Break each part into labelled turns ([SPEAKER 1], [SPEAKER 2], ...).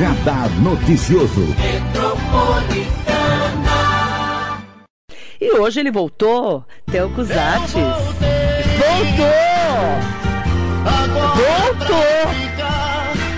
[SPEAKER 1] Radar Noticioso.
[SPEAKER 2] E hoje ele voltou, Theo Cusates. Voltou! Voltou!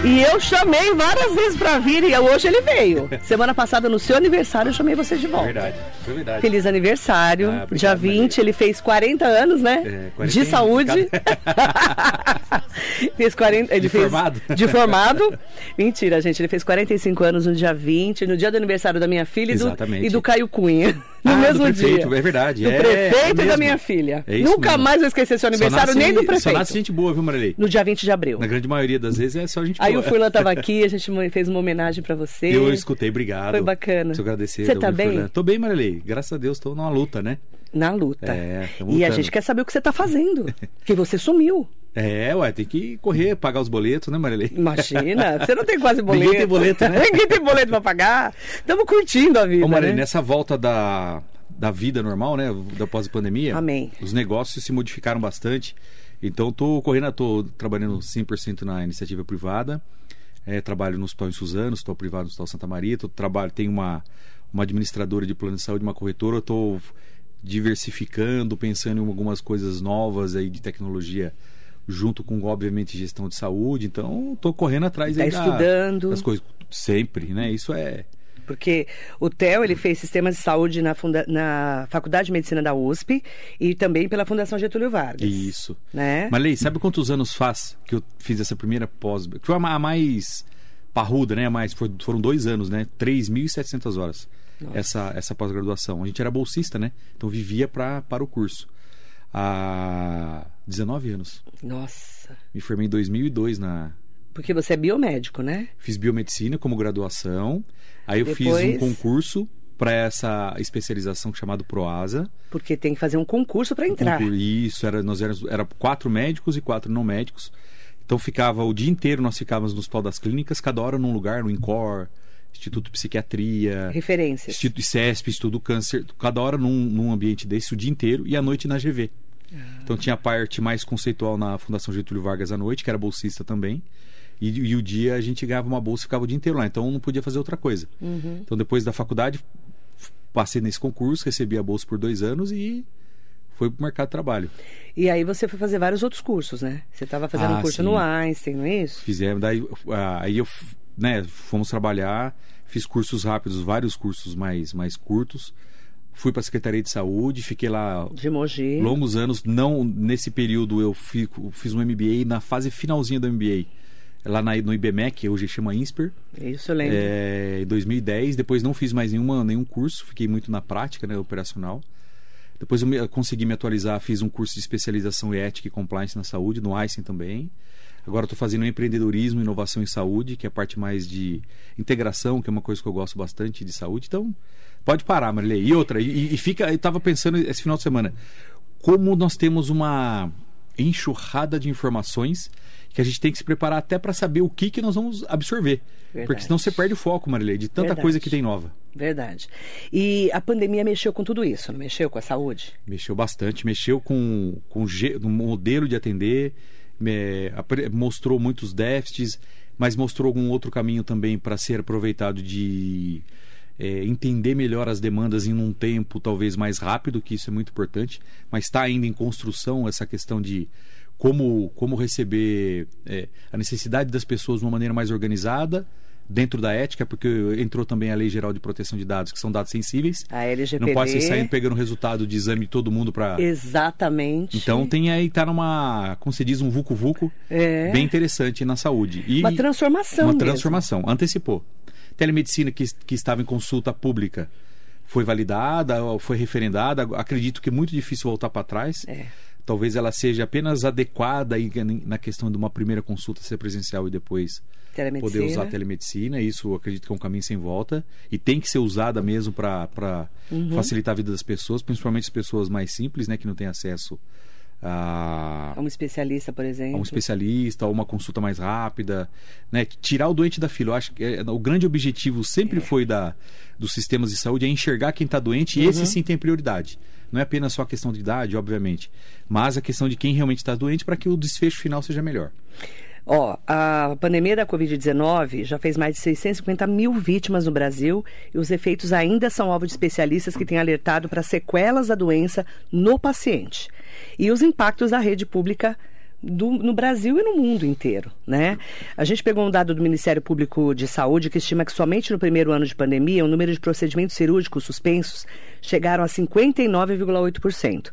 [SPEAKER 2] E eu chamei várias vezes pra vir e hoje ele veio. Semana passada, no seu aniversário, eu chamei você de volta.
[SPEAKER 3] Verdade, verdade.
[SPEAKER 2] Feliz aniversário.
[SPEAKER 3] Ah, obrigado,
[SPEAKER 2] Dia 20,
[SPEAKER 3] Maria.
[SPEAKER 2] ele fez 40 anos, né?
[SPEAKER 3] É, 40
[SPEAKER 2] de saúde. fez 40. Ele
[SPEAKER 3] De
[SPEAKER 2] fez,
[SPEAKER 3] formado?
[SPEAKER 2] De formado. Mentira, gente. Ele fez 45 anos no dia 20, no dia do aniversário da minha filha e do, e do Caio Cunha. No
[SPEAKER 3] Ah, do
[SPEAKER 2] mesmo
[SPEAKER 3] prefeito,
[SPEAKER 2] dia.
[SPEAKER 3] é verdade,
[SPEAKER 2] Do
[SPEAKER 3] é,
[SPEAKER 2] prefeito
[SPEAKER 3] é
[SPEAKER 2] e da minha filha.
[SPEAKER 3] É isso
[SPEAKER 2] Nunca
[SPEAKER 3] mesmo.
[SPEAKER 2] mais vou esquecer seu aniversário,
[SPEAKER 3] Só
[SPEAKER 2] nem do
[SPEAKER 3] Só
[SPEAKER 2] prefeito.
[SPEAKER 3] nasce gente boa, viu, Marilei?
[SPEAKER 2] No dia 20 de abril.
[SPEAKER 3] Na grande maioria das vezes é só gente
[SPEAKER 2] Aí
[SPEAKER 3] boa.
[SPEAKER 2] o Furlan tava aqui, a gente fez uma homenagem pra você.
[SPEAKER 3] Eu escutei, obrigado.
[SPEAKER 2] Foi bacana.
[SPEAKER 3] Deixa eu agradecer.
[SPEAKER 2] Você tá bem?
[SPEAKER 3] Furlan. Tô bem, Marilei. Graças a Deus, tô numa luta, né?
[SPEAKER 2] Na luta.
[SPEAKER 3] É,
[SPEAKER 2] e a gente quer saber o que você tá fazendo. Porque você sumiu.
[SPEAKER 3] É, ué, tem que correr, pagar os boletos, né, Marilei?
[SPEAKER 2] Imagina, você não tem quase boleto.
[SPEAKER 3] Ninguém tem boleto, né?
[SPEAKER 2] Ninguém tem boleto pra pagar. Estamos curtindo a vida,
[SPEAKER 3] Ô, Marilei,
[SPEAKER 2] né?
[SPEAKER 3] nessa volta da, da vida normal, né, da pós-pandemia,
[SPEAKER 2] Amém.
[SPEAKER 3] os negócios se modificaram bastante. Então, tô correndo, tô trabalhando 100% na iniciativa privada. É, trabalho no Hospital em Suzano, Hospital Privado no Hospital Santa Maria. Tô, trabalho, tenho uma, uma administradora de plano de saúde, uma corretora. Eu tô diversificando, pensando em algumas coisas novas aí de tecnologia junto com obviamente gestão de saúde então tô correndo atrás
[SPEAKER 2] Tá
[SPEAKER 3] aí da-
[SPEAKER 2] estudando.
[SPEAKER 3] das coisas sempre né isso é
[SPEAKER 2] Porque o Theo, ele fez sistemas de saúde na, funda- na Faculdade de Medicina da USP e também pela Fundação Getúlio Vargas.
[SPEAKER 3] Isso.
[SPEAKER 2] Né?
[SPEAKER 3] Mas, Lei, sabe quantos anos faz que eu fiz essa primeira pós? Que foi a ma- a mais parruda, né? A mais, foram dois anos, né? 3.700 horas. Essa, essa pós-graduação. A gente era bolsista, né? Então vivia pra, para o curso. Há 19 anos.
[SPEAKER 2] Nossa.
[SPEAKER 3] Me formei em 2002 na.
[SPEAKER 2] Porque você é biomédico, né?
[SPEAKER 3] Fiz biomedicina como graduação. Aí eu fiz
[SPEAKER 2] Depois-
[SPEAKER 3] um concurso para essa especialização chamado Proasa.
[SPEAKER 2] Porque tem que fazer um concurso para entrar.
[SPEAKER 3] Concur- Isso, era, nós éramos era quatro médicos e quatro não médicos. Então ficava o dia inteiro, nós ficávamos no Hospital das Clínicas, cada hora num lugar, no INCOR, Instituto de Psiquiatria,
[SPEAKER 2] Referências.
[SPEAKER 3] Instituto ICESP, Instituto Câncer, cada hora num, num ambiente desse o dia inteiro e à noite na GV.
[SPEAKER 2] Ah.
[SPEAKER 3] Então tinha a parte mais conceitual na Fundação Getúlio Vargas à noite, que era bolsista também. E, e o dia a gente ganhava uma bolsa e ficava o dia inteiro lá. Então não podia fazer outra coisa.
[SPEAKER 2] Uhum.
[SPEAKER 3] Então depois da faculdade, passei nesse concurso, recebi a bolsa por dois anos e foi pro mercado de trabalho.
[SPEAKER 2] E aí você foi fazer vários outros cursos, né? Você estava fazendo
[SPEAKER 3] Ah,
[SPEAKER 2] um curso
[SPEAKER 3] sim.
[SPEAKER 2] no Einstein, não é isso?
[SPEAKER 3] Fizemos, daí ah, aí eu, né, fomos trabalhar, fiz cursos rápidos, vários cursos mais, mais curtos. Fui para a Secretaria de Saúde, fiquei lá
[SPEAKER 2] De Mogi.
[SPEAKER 3] longos anos. Não nesse período eu fico, fiz um MBA na fase finalzinha do MBA. Lá na, no IBMEC, hoje chama INSPER,
[SPEAKER 2] Isso eu lembro.
[SPEAKER 3] é, em 2010. Depois não fiz mais nenhuma, nenhum curso, fiquei muito na prática, né, operacional. Depois eu, me- eu consegui me atualizar, fiz um curso de especialização em ética e compliance na saúde, no Einstein também. Agora estou fazendo empreendedorismo inovação em saúde, que é a parte mais de integração, que é uma coisa que eu gosto bastante de saúde. Então, pode parar, Marilei. E outra, e, e fica, eu estava pensando esse final de semana, como nós temos uma enxurrada de informações que a gente tem que se preparar até para saber o que, que nós vamos absorver.
[SPEAKER 2] Verdade.
[SPEAKER 3] Porque senão você perde o foco, Marilei, de tanta
[SPEAKER 2] Verdade.
[SPEAKER 3] coisa que tem nova.
[SPEAKER 2] Verdade. E a pandemia mexeu com tudo isso, não mexeu com a saúde?
[SPEAKER 3] Mexeu bastante, mexeu com, com no modelo de atender, mostrou muitos déficits, mas mostrou algum outro caminho também para ser aproveitado de é, entender melhor as demandas em um tempo talvez mais rápido, que isso é muito importante, mas está ainda em construção essa questão de como, como receber é, a necessidade das pessoas de uma maneira mais organizada, dentro da ética, porque entrou também a Lei Geral de Proteção de Dados, que são dados sensíveis.
[SPEAKER 2] A LGPD.
[SPEAKER 3] Não pode ser saindo pegando resultado de exame de todo mundo para.
[SPEAKER 2] Exatamente.
[SPEAKER 3] Então tem aí, tá numa, como se diz, um vucu-vucu
[SPEAKER 2] É.
[SPEAKER 3] bem interessante na saúde. E
[SPEAKER 2] Uma transformação
[SPEAKER 3] Uma
[SPEAKER 2] mesmo.
[SPEAKER 3] transformação. Antecipou. Telemedicina que, que estava em consulta pública foi validada, foi referendada. Acredito que é muito difícil voltar para trás.
[SPEAKER 2] É.
[SPEAKER 3] Talvez ela seja apenas adequada aí na questão de uma primeira consulta ser presencial e depois poder usar a telemedicina. Isso acredito que é um caminho sem volta e tem que ser usada mesmo para
[SPEAKER 2] Uhum.
[SPEAKER 3] facilitar a vida das pessoas, principalmente as pessoas mais simples, né, que não têm acesso a,
[SPEAKER 2] A um especialista, por exemplo.
[SPEAKER 3] a um especialista, ou uma consulta mais rápida, né? Tirar o doente da fila. Eu acho que é- o grande objetivo sempre
[SPEAKER 2] É.
[SPEAKER 3] foi da, dos sistemas de saúde é enxergar quem está doente
[SPEAKER 2] Uhum.
[SPEAKER 3] e esse sim tem prioridade. Não é apenas só a questão de idade, obviamente, mas a questão de quem realmente está doente para que o desfecho final seja melhor.
[SPEAKER 2] Ó, a pandemia da Covid-19 já fez mais de 650 mil vítimas no Brasil e os efeitos ainda são alvo de especialistas que têm alertado para sequelas da doença no paciente e os impactos da rede pública do, no Brasil e no mundo inteiro, né? A gente pegou um dado do Ministério Público de Saúde que estima que somente no primeiro ano de pandemia o número de procedimentos cirúrgicos suspensos chegaram a 59,8%.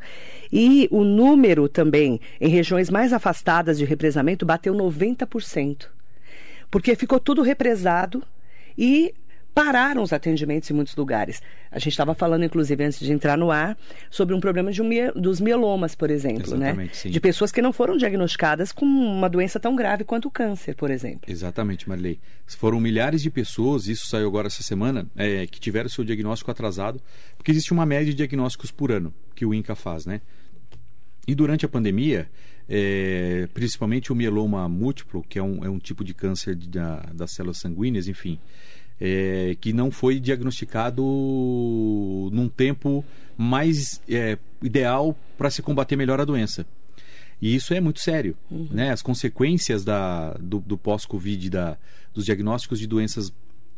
[SPEAKER 2] E o número também em regiões mais afastadas de represamento bateu 90%. Porque ficou tudo represado e pararam os atendimentos em muitos lugares. A gente estava falando, inclusive, antes de entrar no ar, sobre um problema de um, dos mielomas, por exemplo, né?
[SPEAKER 3] Exatamente,
[SPEAKER 2] né?
[SPEAKER 3] Sim.
[SPEAKER 2] De pessoas que não foram diagnosticadas com uma doença tão grave quanto o câncer, por exemplo.
[SPEAKER 3] Exatamente, Marilei. Foram milhares de pessoas, isso saiu agora essa semana, é, que tiveram seu diagnóstico atrasado, porque existe uma média de diagnósticos por ano que o INCA faz, né? E durante a pandemia, é, principalmente o mieloma múltiplo, que é um, é um tipo de câncer de, da, das células sanguíneas, enfim, é, que não foi diagnosticado num tempo mais é, ideal para se combater melhor a doença. E isso é muito sério. Uhum. Né? As consequências da, do, do pós-Covid, dos diagnósticos de doenças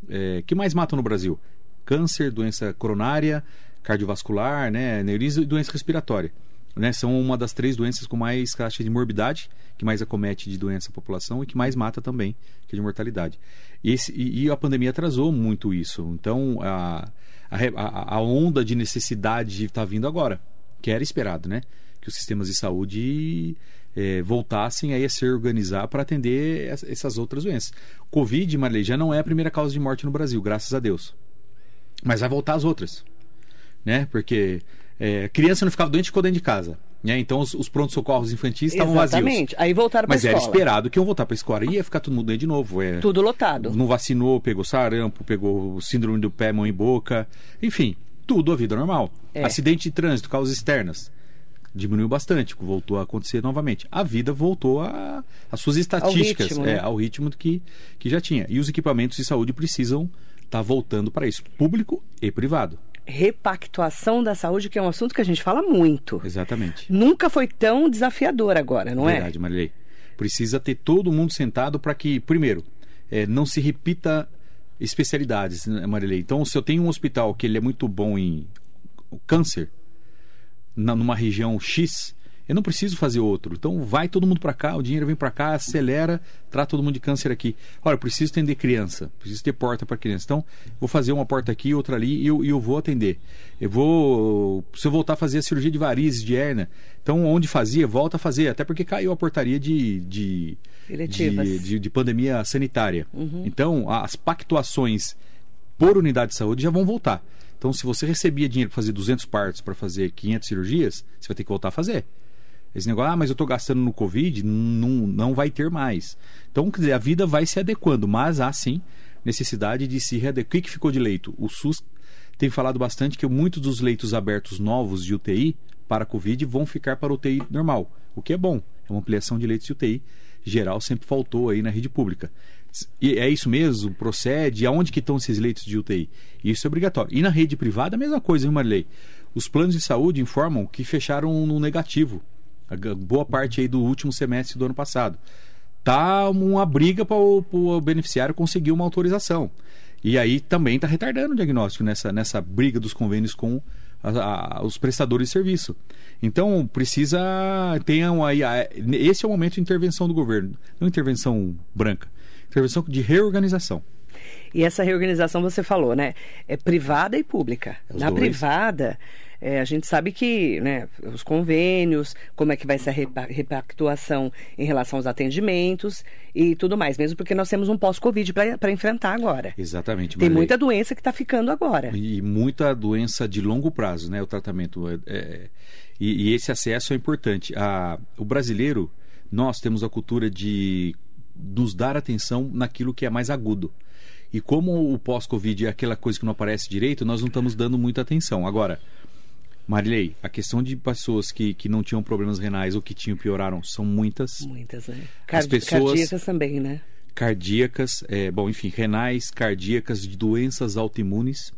[SPEAKER 3] é, que mais matam no Brasil: câncer, doença coronária, cardiovascular, né, aneurisma e doença respiratória. Né? São uma das três doenças com mais taxa de morbidade, que mais acomete de doença a população e que mais mata também, que é de mortalidade. E, esse, e, e a pandemia atrasou muito isso. Então, a, a, a onda de necessidade está vindo agora, que era esperado, né? Que os sistemas de saúde é, voltassem a se organizar para atender essas outras doenças. Covid, Marley, já não é a primeira causa de morte no Brasil, graças a Deus. Mas vai voltar as outras, né? Porque é, criança não ficava doente ficou dentro de casa. Né? Então os, os prontos-socorros infantis estavam vazios.
[SPEAKER 2] Exatamente. Aí voltaram para
[SPEAKER 3] Mas era esperado que iam voltar para a escola. Ia ficar todo mundo dentro de novo. É,
[SPEAKER 2] Tudo lotado.
[SPEAKER 3] Não vacinou, pegou sarampo, pegou síndrome do pé, mão e boca. Enfim, tudo a vida normal. É. Acidente de trânsito, causas externas. Diminuiu bastante, voltou a acontecer novamente. A vida voltou às suas estatísticas,
[SPEAKER 2] ao ritmo, né?
[SPEAKER 3] é, ao ritmo que, que já tinha. E os equipamentos de saúde precisam estar tá voltando para isso, público e privado
[SPEAKER 2] repactuação da saúde, que é um assunto que a gente fala muito.
[SPEAKER 3] Exatamente.
[SPEAKER 2] Nunca foi tão desafiador agora, não
[SPEAKER 3] Verdade,
[SPEAKER 2] é?
[SPEAKER 3] Verdade, Marilei. Precisa ter todo mundo sentado para que, primeiro, é, não se repita especialidades, né, Marilei. Então, se eu tenho um hospital que ele é muito bom em câncer, na, numa região X, eu não preciso fazer outro. Então vai todo mundo para cá, o dinheiro vem para cá, acelera, trata todo mundo de câncer aqui. Olha, eu preciso atender criança, preciso ter porta para criança. Então vou fazer uma porta aqui, outra ali e eu, eu vou atender. Eu vou, se eu voltar a fazer a cirurgia de varizes, de hernia, então onde fazia, volta a fazer, até porque caiu a portaria de de, de, de, de, pandemia sanitária. Uhum. Então as pactuações por unidade de saúde já vão voltar. Então, se você recebia dinheiro para fazer 200 partos, para fazer 500 cirurgias, você vai ter que voltar a fazer. Esse negócio, ah, mas eu estou gastando no Covid, não, não vai ter mais. Então, quer dizer, a vida vai se adequando, mas há sim necessidade de se readequar. O que, que ficou de leito? O SUS tem falado bastante que muitos dos leitos abertos novos de UTI para Covid vão ficar para UTI normal, o que é bom. É uma ampliação de leitos de UTI geral, sempre faltou aí na rede pública. E é isso mesmo? Procede? Aonde que estão esses leitos de UTI? Isso é obrigatório. E na rede privada, a mesma coisa, viu, Marley? Os planos de saúde informam que fecharam no negativo boa parte aí do último semestre do ano passado. Tá uma briga para o beneficiário conseguir uma autorização. E aí também está retardando o diagnóstico nessa, nessa briga dos convênios com a, a, os prestadores de serviço. Então precisa tenham aí a, esse é o momento de intervenção do governo, não intervenção branca, intervenção de reorganização.
[SPEAKER 2] E essa reorganização você falou, né? É privada e pública. Os Na dois. privada é, a gente sabe que né, os convênios, como é que vai ser a repactuação em relação aos atendimentos e tudo mais, mesmo porque nós temos um pós-Covid para enfrentar agora.
[SPEAKER 3] Exatamente.
[SPEAKER 2] Tem muita doença que está ficando agora.
[SPEAKER 3] E muita doença de longo prazo, né? O tratamento. É, é, e, e, esse acesso é importante. A, o brasileiro, nós temos a cultura de nos dar atenção naquilo que é mais agudo. E como o pós-Covid é aquela coisa que não aparece direito, nós não estamos dando muita atenção. Agora, Marilei, a questão de pessoas que, que não tinham problemas renais ou que tinham pioraram são muitas.
[SPEAKER 2] Muitas, né? Card As pessoas, cardíacas também, né?
[SPEAKER 3] Cardíacas, é, bom, enfim, renais, cardíacas, de doenças autoimunes.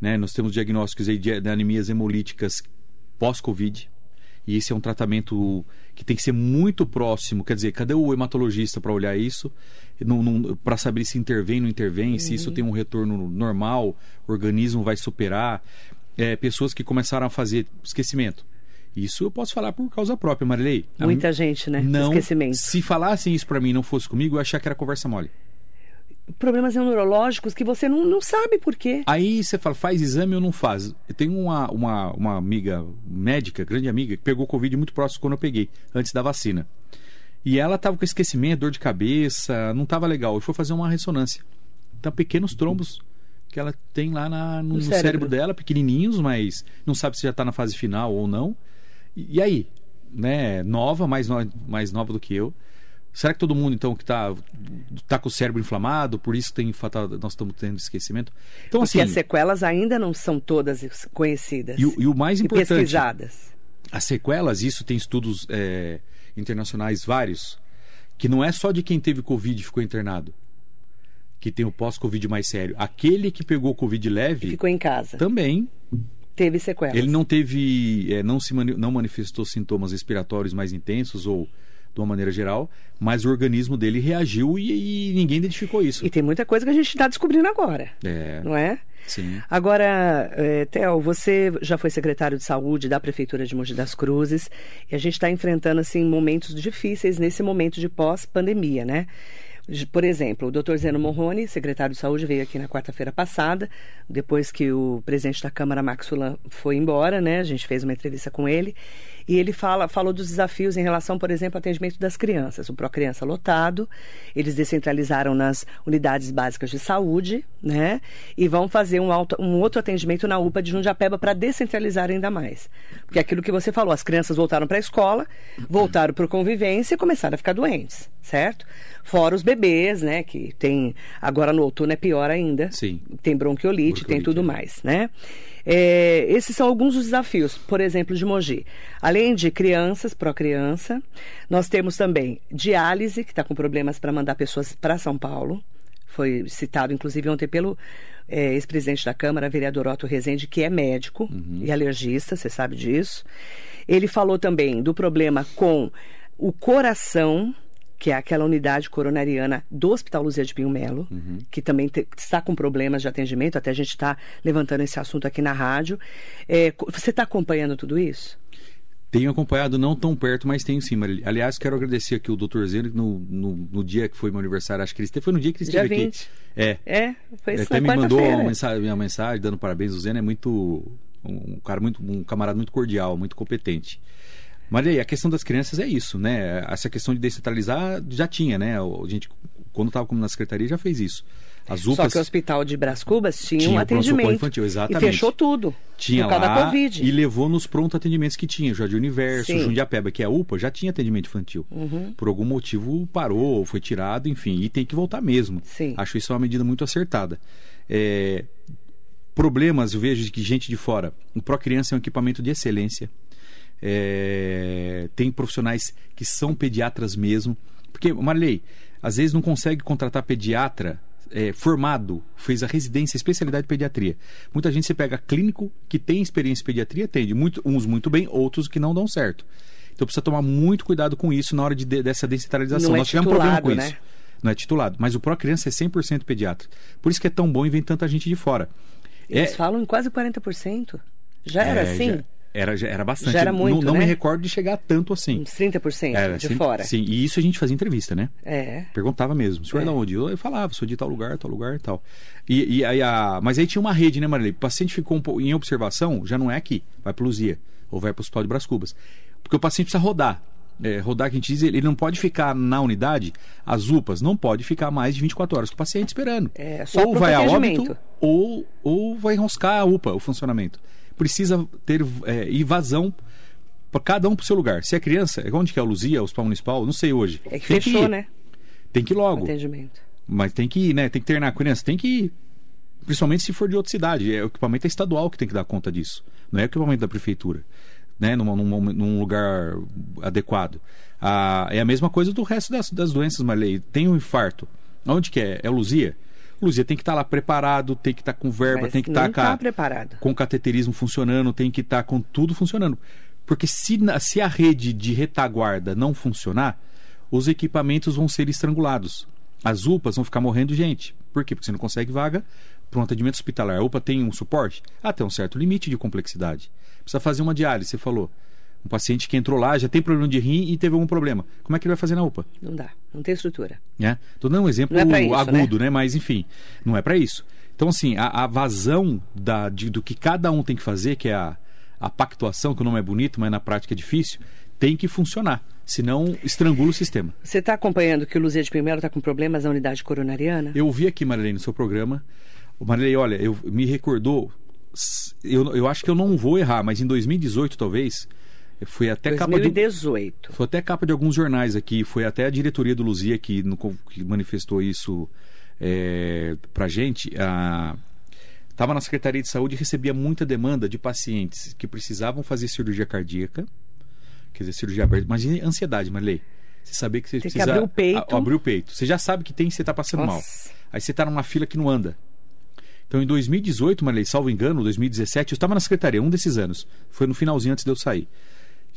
[SPEAKER 3] Né? Nós temos diagnósticos aí de, de anemias hemolíticas pós-Covid. E esse é um tratamento que tem que ser muito próximo. Quer dizer, cadê o hematologista para olhar isso? Para saber se intervém ou não intervém, uhum. se isso uhum. tem um retorno normal, o organismo vai superar. É, pessoas que começaram a fazer esquecimento. Isso eu posso falar por causa própria, Marilei.
[SPEAKER 2] Muita a, gente, né?
[SPEAKER 3] Não, Esquecimento. Se falassem isso para mim e não fosse comigo, eu achar que era conversa mole
[SPEAKER 2] problemas neurológicos que você não, não sabe por quê.
[SPEAKER 3] Aí você fala, faz exame ou não faz? Eu tenho uma, uma, uma amiga médica, grande amiga, que pegou Covid muito próximo quando eu peguei, antes da vacina. E ela estava com esquecimento, dor de cabeça, não estava legal. Eu fui fazer uma ressonância. Então, pequenos trombos que ela tem lá na, no, no cérebro. cérebro. dela, pequenininhos, mas não sabe se já está na fase final ou não. E, e aí? Né? Nova, mais, no, mais nova do que eu. Será que todo mundo, então, que está tá com o cérebro inflamado, por isso tem nós estamos tendo esquecimento?
[SPEAKER 2] Então, Porque assim, as sequelas ainda não são todas conhecidas.
[SPEAKER 3] E, e o mais importante.
[SPEAKER 2] pesquisadas.
[SPEAKER 3] As sequelas, isso tem estudos é, internacionais vários, que não é só de quem teve Covid e ficou internado. Que tem o pós-Covid mais sério. Aquele que pegou Covid leve.
[SPEAKER 2] E ficou em casa.
[SPEAKER 3] Também
[SPEAKER 2] teve sequelas.
[SPEAKER 3] Ele não teve, é, não se mani não manifestou sintomas respiratórios mais intensos ou de uma maneira geral, mas o organismo dele reagiu e, e ninguém identificou isso.
[SPEAKER 2] E tem muita coisa que a gente está descobrindo agora.
[SPEAKER 3] É.
[SPEAKER 2] Não é?
[SPEAKER 3] Sim.
[SPEAKER 2] Agora, é, Theo, você já foi secretário de saúde da Prefeitura de Mogi das Cruzes e a gente está enfrentando assim momentos difíceis nesse momento de pós-pandemia, né? Por exemplo, o doutor Zeno Morrone, secretário de Saúde, veio aqui na quarta-feira passada, depois que o presidente da Câmara, Max Fulan, foi embora, né? A gente fez uma entrevista com ele. E ele fala, falou dos desafios em relação, por exemplo, ao atendimento das crianças. O Procriança lotado, eles descentralizaram nas unidades básicas de saúde, né? E vão fazer um, um outro atendimento na UPA de Jundiapeba para descentralizar ainda mais. Porque aquilo que você falou, as crianças voltaram para a escola, voltaram para convivência e começaram a ficar doentes, certo? Fora os bebês, né? Que tem. Agora no outono é pior ainda.
[SPEAKER 3] Sim.
[SPEAKER 2] Tem bronquiolite, bronquiolite tem tudo é. mais, né? É, esses são alguns dos desafios, por exemplo, de Mogi. Além de crianças, pró-criança, nós temos também diálise, que está com problemas para mandar pessoas para São Paulo. Foi citado, inclusive, ontem pelo é, ex-presidente da Câmara, vereador Otto Rezende, que é médico uhum. e alergista, você sabe disso. Ele falou também do problema com o coração, que é aquela unidade coronariana do Hospital Luzia de Pinho Melo, uhum. que também te, está com problemas de atendimento, até a gente está levantando esse assunto aqui na rádio. É, você está acompanhando tudo isso?
[SPEAKER 3] Tenho acompanhado, não tão perto, mas tenho sim. Aliás, quero agradecer aqui o Dr. Zeno, no, no, no, dia que foi meu aniversário, acho que ele esteve, foi no dia que ele esteve
[SPEAKER 2] dia 20.
[SPEAKER 3] aqui. É.
[SPEAKER 2] É, foi isso
[SPEAKER 3] Até me mandou uma mensagem, minha mensagem dando parabéns. O Zeno é muito. Um cara muito. um camarada muito cordial, muito competente. Mas aí, a questão das crianças é isso, né? Essa questão de descentralizar já tinha, né? A gente, quando estava como na secretaria, já fez isso. As UPAs,
[SPEAKER 2] Só que o Hospital de Brás Cubas tinha, tinha um atendimento.
[SPEAKER 3] Infantil, exatamente.
[SPEAKER 2] E fechou tudo.
[SPEAKER 3] Tinha por causa lá, da Covid. E levou nos pronto atendimentos que tinha. Jardim Universo, Sim. Jundiapeba, que é a UPA, já tinha atendimento infantil.
[SPEAKER 2] Uhum.
[SPEAKER 3] Por algum motivo parou, foi tirado, enfim. E tem que voltar mesmo.
[SPEAKER 2] Sim.
[SPEAKER 3] Acho isso uma medida muito acertada. É, problemas, eu vejo que gente de fora. O Pro Criança é um equipamento de excelência. É, tem profissionais que são pediatras mesmo. Porque, Marley, às vezes não consegue contratar pediatra é, formado, fez a residência, especialidade de pediatria. Muita gente se pega clínico que tem experiência em pediatria, atende muito, uns muito bem, outros que não dão certo. Então precisa tomar muito cuidado com isso na hora de, de dessa descentralização.
[SPEAKER 2] Não é
[SPEAKER 3] Nós
[SPEAKER 2] tivemos
[SPEAKER 3] problema com
[SPEAKER 2] né?
[SPEAKER 3] isso. Não é titulado. Mas o Pro Criança é 100% pediatra. Por isso que é tão bom e vem tanta gente de fora.
[SPEAKER 2] Eles é... falam em quase 40%. Já era é, assim? Já...
[SPEAKER 3] Era, era bastante.
[SPEAKER 2] Já era muito,
[SPEAKER 3] Não, não
[SPEAKER 2] né?
[SPEAKER 3] me recordo de chegar tanto assim.
[SPEAKER 2] Uns 30% era, de fora.
[SPEAKER 3] Sim, e isso a gente fazia entrevista, né?
[SPEAKER 2] É.
[SPEAKER 3] Perguntava mesmo. O senhor é de onde? Eu, falava, sou de tal lugar, tal lugar e tal. E, e aí a... Mas aí tinha uma rede, né, Marilei? O paciente ficou um em observação, já não é aqui, vai para Luzia, ou vai para o Hospital de Brás Cubas. Porque o paciente precisa rodar. É, rodar, que a gente diz, ele não pode ficar na unidade, as UPAs, não pode ficar mais de 24 horas com o paciente esperando.
[SPEAKER 2] É, só
[SPEAKER 3] ou vai a óbito, ou, ou vai enroscar a UPA, o funcionamento. Precisa ter é, invasão para cada um para o seu lugar. Se é criança, é onde que é a Luzia, o Hospital Municipal? Não sei hoje.
[SPEAKER 2] É que tem fechou, que né?
[SPEAKER 3] Tem que ir logo.
[SPEAKER 2] Atendimento.
[SPEAKER 3] Mas tem que ir, né? Tem que internar a criança, tem que ir. Principalmente se for de outra cidade. É, o equipamento é estadual que tem que dar conta disso. Não é o equipamento da prefeitura. Né? Num, num, num lugar adequado. Ah, é a mesma coisa do resto das, das doenças, Marley. Tem um infarto. Onde que é? É Luzia? Luzia tem que estar tá lá preparado, tem que estar tá com verba,
[SPEAKER 2] Mas
[SPEAKER 3] tem que estar
[SPEAKER 2] tá, tá com, com
[SPEAKER 3] cateterismo funcionando, tem que estar tá com tudo funcionando Porque se, se a rede de retaguarda não funcionar, os equipamentos vão ser estrangulados. As UPAs vão ficar morrendo gente. Por quê? Porque você não consegue vaga para um atendimento hospitalar. A UPA tem um suporte? Até um certo limite de complexidade. Precisa fazer uma diálise, você falou. Um paciente que entrou lá, já tem problema de rim e teve algum problema. Como é que ele vai fazer na UPA?
[SPEAKER 2] Não dá, não tem estrutura.
[SPEAKER 3] né? Tô dando um exemplo
[SPEAKER 2] é isso,
[SPEAKER 3] agudo, né? Mas enfim, não é para isso. Então, assim, a, a vazão da, de- do que cada um tem que fazer, que é a, a pactuação, que o nome é bonito, mas na prática é difícil, tem que funcionar. Senão, estrangula o sistema.
[SPEAKER 2] Você está acompanhando que o Luzia de Primeiro está com problemas na unidade coronariana?
[SPEAKER 3] Eu vi aqui, Marilene, no seu programa. Marilene, olha, eu me recordou. Eu, eu acho que eu não vou errar, mas em 2018, talvez, foi até capa de.
[SPEAKER 2] 2018.
[SPEAKER 3] Foi até capa de alguns jornais aqui, foi até a diretoria do Luzia que, no- que manifestou isso é, pra gente. Estava na Secretaria de Saúde e recebia muita demanda de pacientes que precisavam fazer cirurgia cardíaca, quer dizer, cirurgia aberta. Imagine a ansiedade, Marley. Você saber que você
[SPEAKER 2] Tem que
[SPEAKER 3] precisa
[SPEAKER 2] abrir o peito.
[SPEAKER 3] a- abrir o peito. Você já sabe que tem, você está passando mal.
[SPEAKER 2] Nossa.
[SPEAKER 3] Aí você está numa fila que não anda. Então, em 2018, Marley, salvo engano, 2017, eu estava na secretaria, um desses anos. Foi no finalzinho antes de eu sair.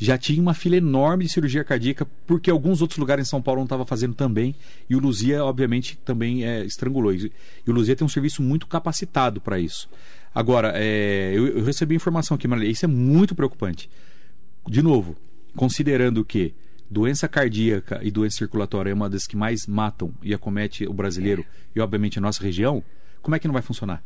[SPEAKER 3] Já tinha uma fila enorme de cirurgia cardíaca, porque alguns outros lugares em São Paulo não estavam fazendo também. E o Luzia, obviamente, também é, estrangulou. E o Luzia tem um serviço muito capacitado para isso. Agora, é, eu, eu recebi informação aqui, Marley, isso é muito preocupante. De novo, considerando que doença cardíaca e doença circulatória é uma das que mais matam e acomete o brasileiro e, obviamente, a nossa região, como é que não vai funcionar?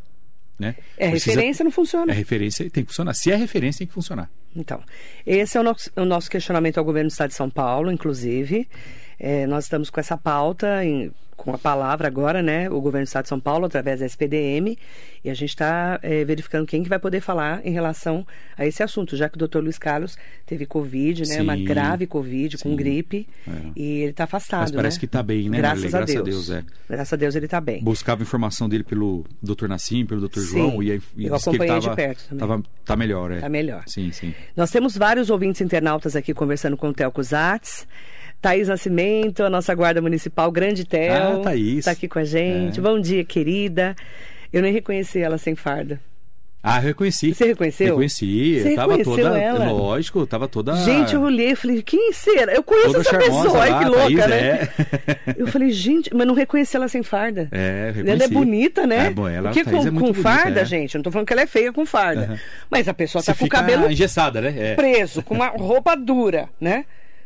[SPEAKER 3] Né?
[SPEAKER 2] É
[SPEAKER 3] Precisa-
[SPEAKER 2] referência, não funciona.
[SPEAKER 3] É referência, tem que funcionar. Se é referência, tem que funcionar.
[SPEAKER 2] Então, esse é o nosso, o nosso questionamento ao governo do Estado de São Paulo, inclusive. É, nós estamos com essa pauta, em- com a palavra agora, né? O governo do Estado de São Paulo, através da SPDM, e a gente está é, verificando quem que vai poder falar em relação a esse assunto, já que o doutor Luiz Carlos teve Covid, né? Uma
[SPEAKER 3] Sim.
[SPEAKER 2] grave Covid, com
[SPEAKER 3] Sim.
[SPEAKER 2] gripe,
[SPEAKER 3] É.
[SPEAKER 2] e ele está afastado,
[SPEAKER 3] Mas parece
[SPEAKER 2] né?
[SPEAKER 3] que está bem, né,
[SPEAKER 2] Graças,
[SPEAKER 3] Graças a
[SPEAKER 2] Deus.
[SPEAKER 3] Deus, é.
[SPEAKER 2] Graças a Deus ele está bem.
[SPEAKER 3] Buscava informação dele pelo Dr. Nassim, pelo Dr.
[SPEAKER 2] Sim,
[SPEAKER 3] João, e, e
[SPEAKER 2] eu acompanhei de
[SPEAKER 3] tava,
[SPEAKER 2] perto também.
[SPEAKER 3] tava- tá melhor, é.
[SPEAKER 2] Tá melhor.
[SPEAKER 3] Sim, sim.
[SPEAKER 2] Nós temos vários ouvintes internautas aqui conversando com o Telco Zatz. Thaís Nascimento, a nossa guarda municipal, grande Tel.
[SPEAKER 3] Ah, Thaís.
[SPEAKER 2] Está aqui com a gente.
[SPEAKER 3] É.
[SPEAKER 2] Bom dia, querida. Eu nem reconheci ela sem farda.
[SPEAKER 3] Ah, eu reconheci.
[SPEAKER 2] Você reconheceu?
[SPEAKER 3] Reconheci.
[SPEAKER 2] Você
[SPEAKER 3] eu tava
[SPEAKER 2] reconheceu
[SPEAKER 3] toda.
[SPEAKER 2] ela?
[SPEAKER 3] Lógico, tava toda.
[SPEAKER 2] Gente, eu olhei e falei, quem será? Eu conheço
[SPEAKER 3] toda
[SPEAKER 2] essa pessoa, ai que louca,
[SPEAKER 3] Thaís,
[SPEAKER 2] né?
[SPEAKER 3] É,
[SPEAKER 2] Eu falei, gente, mas não reconheci ela sem farda.
[SPEAKER 3] é eu
[SPEAKER 2] Ela é
[SPEAKER 3] reconheci.
[SPEAKER 2] bonita, né?
[SPEAKER 3] É, bom, ela,
[SPEAKER 2] Porque com,
[SPEAKER 3] é muito
[SPEAKER 2] com
[SPEAKER 3] bonita,
[SPEAKER 2] farda,
[SPEAKER 3] é.
[SPEAKER 2] gente, eu não tô falando que ela é feia com farda. Mas a pessoa
[SPEAKER 3] Você
[SPEAKER 2] tá com o cabelo
[SPEAKER 3] engessada, né? É.
[SPEAKER 2] preso, com uma roupa dura, né?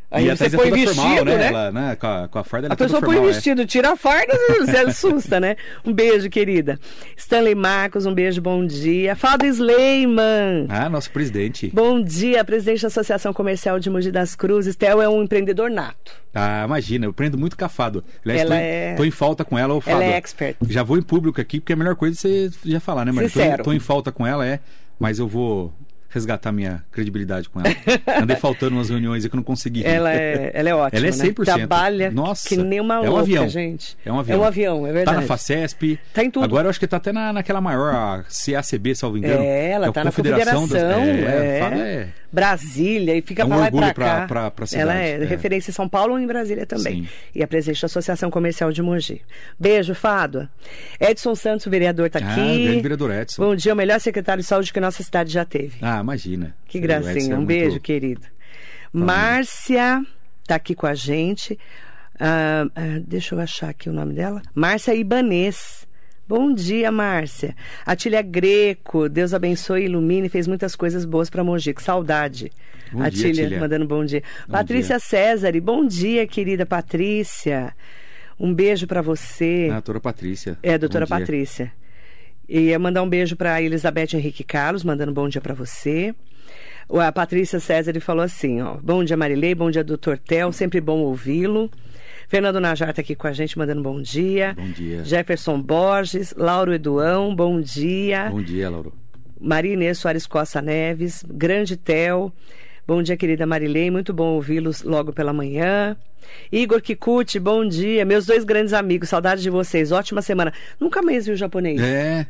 [SPEAKER 2] Aí
[SPEAKER 3] e
[SPEAKER 2] você
[SPEAKER 3] é
[SPEAKER 2] põe vestido,
[SPEAKER 3] formal, né?
[SPEAKER 2] né?
[SPEAKER 3] Ela, né? Com, a, com a farda ela
[SPEAKER 2] A
[SPEAKER 3] é
[SPEAKER 2] pessoa põe
[SPEAKER 3] formal,
[SPEAKER 2] o
[SPEAKER 3] é.
[SPEAKER 2] vestido, tira a farda, você assusta, né? Um beijo, querida. Stanley Marcos, um beijo, bom dia. Do Sleiman.
[SPEAKER 3] Ah, nosso presidente.
[SPEAKER 2] Bom dia, presidente da Associação Comercial de Mogi das Cruzes. Theo é um empreendedor nato.
[SPEAKER 3] Ah, imagina, eu prendo muito cafado. Aliás,
[SPEAKER 2] Ela
[SPEAKER 3] tô,
[SPEAKER 2] é-
[SPEAKER 3] tô em falta com ela, eu falo.
[SPEAKER 2] Ela é expert.
[SPEAKER 3] Já vou em público aqui, porque a melhor coisa é você já falar, né, Maria? Tô, tô em falta com ela, é, mas eu vou resgatar minha credibilidade com ela. Andei faltando umas reuniões aí que eu não consegui.
[SPEAKER 2] Ela é, ela é ótima.
[SPEAKER 3] Ela é
[SPEAKER 2] né?
[SPEAKER 3] 100%.
[SPEAKER 2] Trabalha
[SPEAKER 3] Nossa,
[SPEAKER 2] que nem uma
[SPEAKER 3] é um
[SPEAKER 2] louca,
[SPEAKER 3] avião.
[SPEAKER 2] gente.
[SPEAKER 3] É um avião.
[SPEAKER 2] É um avião, é verdade.
[SPEAKER 3] Tá na FACESP.
[SPEAKER 2] Tá em tudo.
[SPEAKER 3] Agora eu acho que tá até na, naquela maior a CACB, salvo engano.
[SPEAKER 2] É, ela
[SPEAKER 3] a
[SPEAKER 2] tá na
[SPEAKER 3] Confederação das-
[SPEAKER 2] é.
[SPEAKER 3] É, fala, é.
[SPEAKER 2] Brasília e fica
[SPEAKER 3] É um
[SPEAKER 2] pra lá e pra cá.
[SPEAKER 3] pra- pra cidade,
[SPEAKER 2] ela é,
[SPEAKER 3] é.
[SPEAKER 2] referência em São Paulo e em Brasília também.
[SPEAKER 3] Sim.
[SPEAKER 2] E a presidente da Associação Comercial de Mogi. Beijo, Fado. Edson Santos, o vereador, tá
[SPEAKER 3] Ah,
[SPEAKER 2] aqui.
[SPEAKER 3] grande vereador Edson.
[SPEAKER 2] Bom dia, o melhor secretário de saúde que nossa cidade já teve.
[SPEAKER 3] Ah, imagina.
[SPEAKER 2] Que gracinha.
[SPEAKER 3] é
[SPEAKER 2] um
[SPEAKER 3] muito-
[SPEAKER 2] beijo, querido. Márcia tá aqui com a gente. Ah, ah, deixa eu achar aqui o nome dela. Márcia Ibanês. Bom dia, Márcia. Atília Greco, Deus abençoe e ilumine, fez muitas coisas boas para Mogi. Que saudade.
[SPEAKER 3] Bom dia,
[SPEAKER 2] Atília,
[SPEAKER 3] Atília.
[SPEAKER 2] mandando bom dia.
[SPEAKER 3] Bom
[SPEAKER 2] Patrícia
[SPEAKER 3] dia.
[SPEAKER 2] César, bom dia, querida Patrícia. Um beijo para você.
[SPEAKER 3] Ah, doutora Patrícia.
[SPEAKER 2] É, doutora
[SPEAKER 3] Bom dia.
[SPEAKER 2] Patrícia. E ia mandar um beijo para Elizabeth Henrique Carlos, mandando bom dia para você. A Patrícia César falou assim, ó. Bom dia, Marilei, bom dia, doutor Tel, sempre bom ouvi-lo. Fernando Najar tá aqui com a gente, mandando bom dia.
[SPEAKER 3] Bom dia.
[SPEAKER 2] Jefferson Borges, Lauro Eduão, bom dia.
[SPEAKER 3] Bom dia, Lauro.
[SPEAKER 2] Maria Inês Soares Costa Neves, grande Tel. Bom dia, querida Marilei, muito bom ouvi-los logo pela manhã. Igor Kikuchi, bom dia. Meus dois grandes amigos, saudade de vocês, ótima semana. Nunca mais vi o japonês.
[SPEAKER 3] É.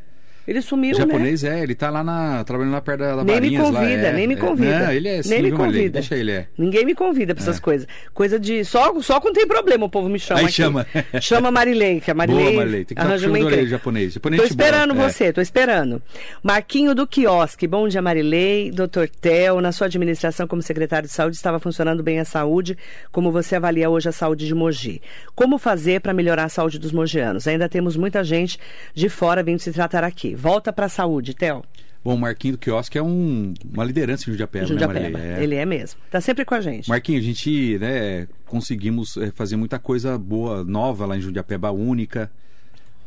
[SPEAKER 2] Ele sumiu,
[SPEAKER 3] o
[SPEAKER 2] né?
[SPEAKER 3] japonês é, ele tá lá na, trabalhando lá perto da, da
[SPEAKER 2] Nem me
[SPEAKER 3] Varinhas lá,
[SPEAKER 2] convida,
[SPEAKER 3] é,
[SPEAKER 2] nem me
[SPEAKER 3] é.
[SPEAKER 2] convida.
[SPEAKER 3] Não, ele é
[SPEAKER 2] nem me convida.
[SPEAKER 3] Deixa ele, é.
[SPEAKER 2] Ninguém me convida pra essas coisas. Coisa de. Só, só quando tem problema o povo me chama.
[SPEAKER 3] Aí
[SPEAKER 2] aqui.
[SPEAKER 3] chama.
[SPEAKER 2] Chama Marilei, que a Marilei.
[SPEAKER 3] Boa, Marilei. Tem que
[SPEAKER 2] arranja uma
[SPEAKER 3] orelha japonês. Japonês
[SPEAKER 2] Tô
[SPEAKER 3] boa.
[SPEAKER 2] esperando
[SPEAKER 3] É.
[SPEAKER 2] você, tô esperando. Marquinho do Quiosque, bom dia Marilei, doutor Tel, na sua administração como secretário de saúde estava funcionando bem a saúde, como você avalia hoje a saúde de Mogi? Como fazer para melhorar a saúde dos mogianos? Ainda temos muita gente de fora vindo se tratar aqui. Volta para a saúde, Tel.
[SPEAKER 3] Bom, o Marquinho do Quiosque é um, uma liderança em Jundiapeba, né,
[SPEAKER 2] Jundiapeba.
[SPEAKER 3] Marilei? É.
[SPEAKER 2] Ele é mesmo. Tá sempre com a gente.
[SPEAKER 3] Marquinho, a gente né, conseguimos eh, fazer muita coisa boa, nova lá em Jundiapeba, única.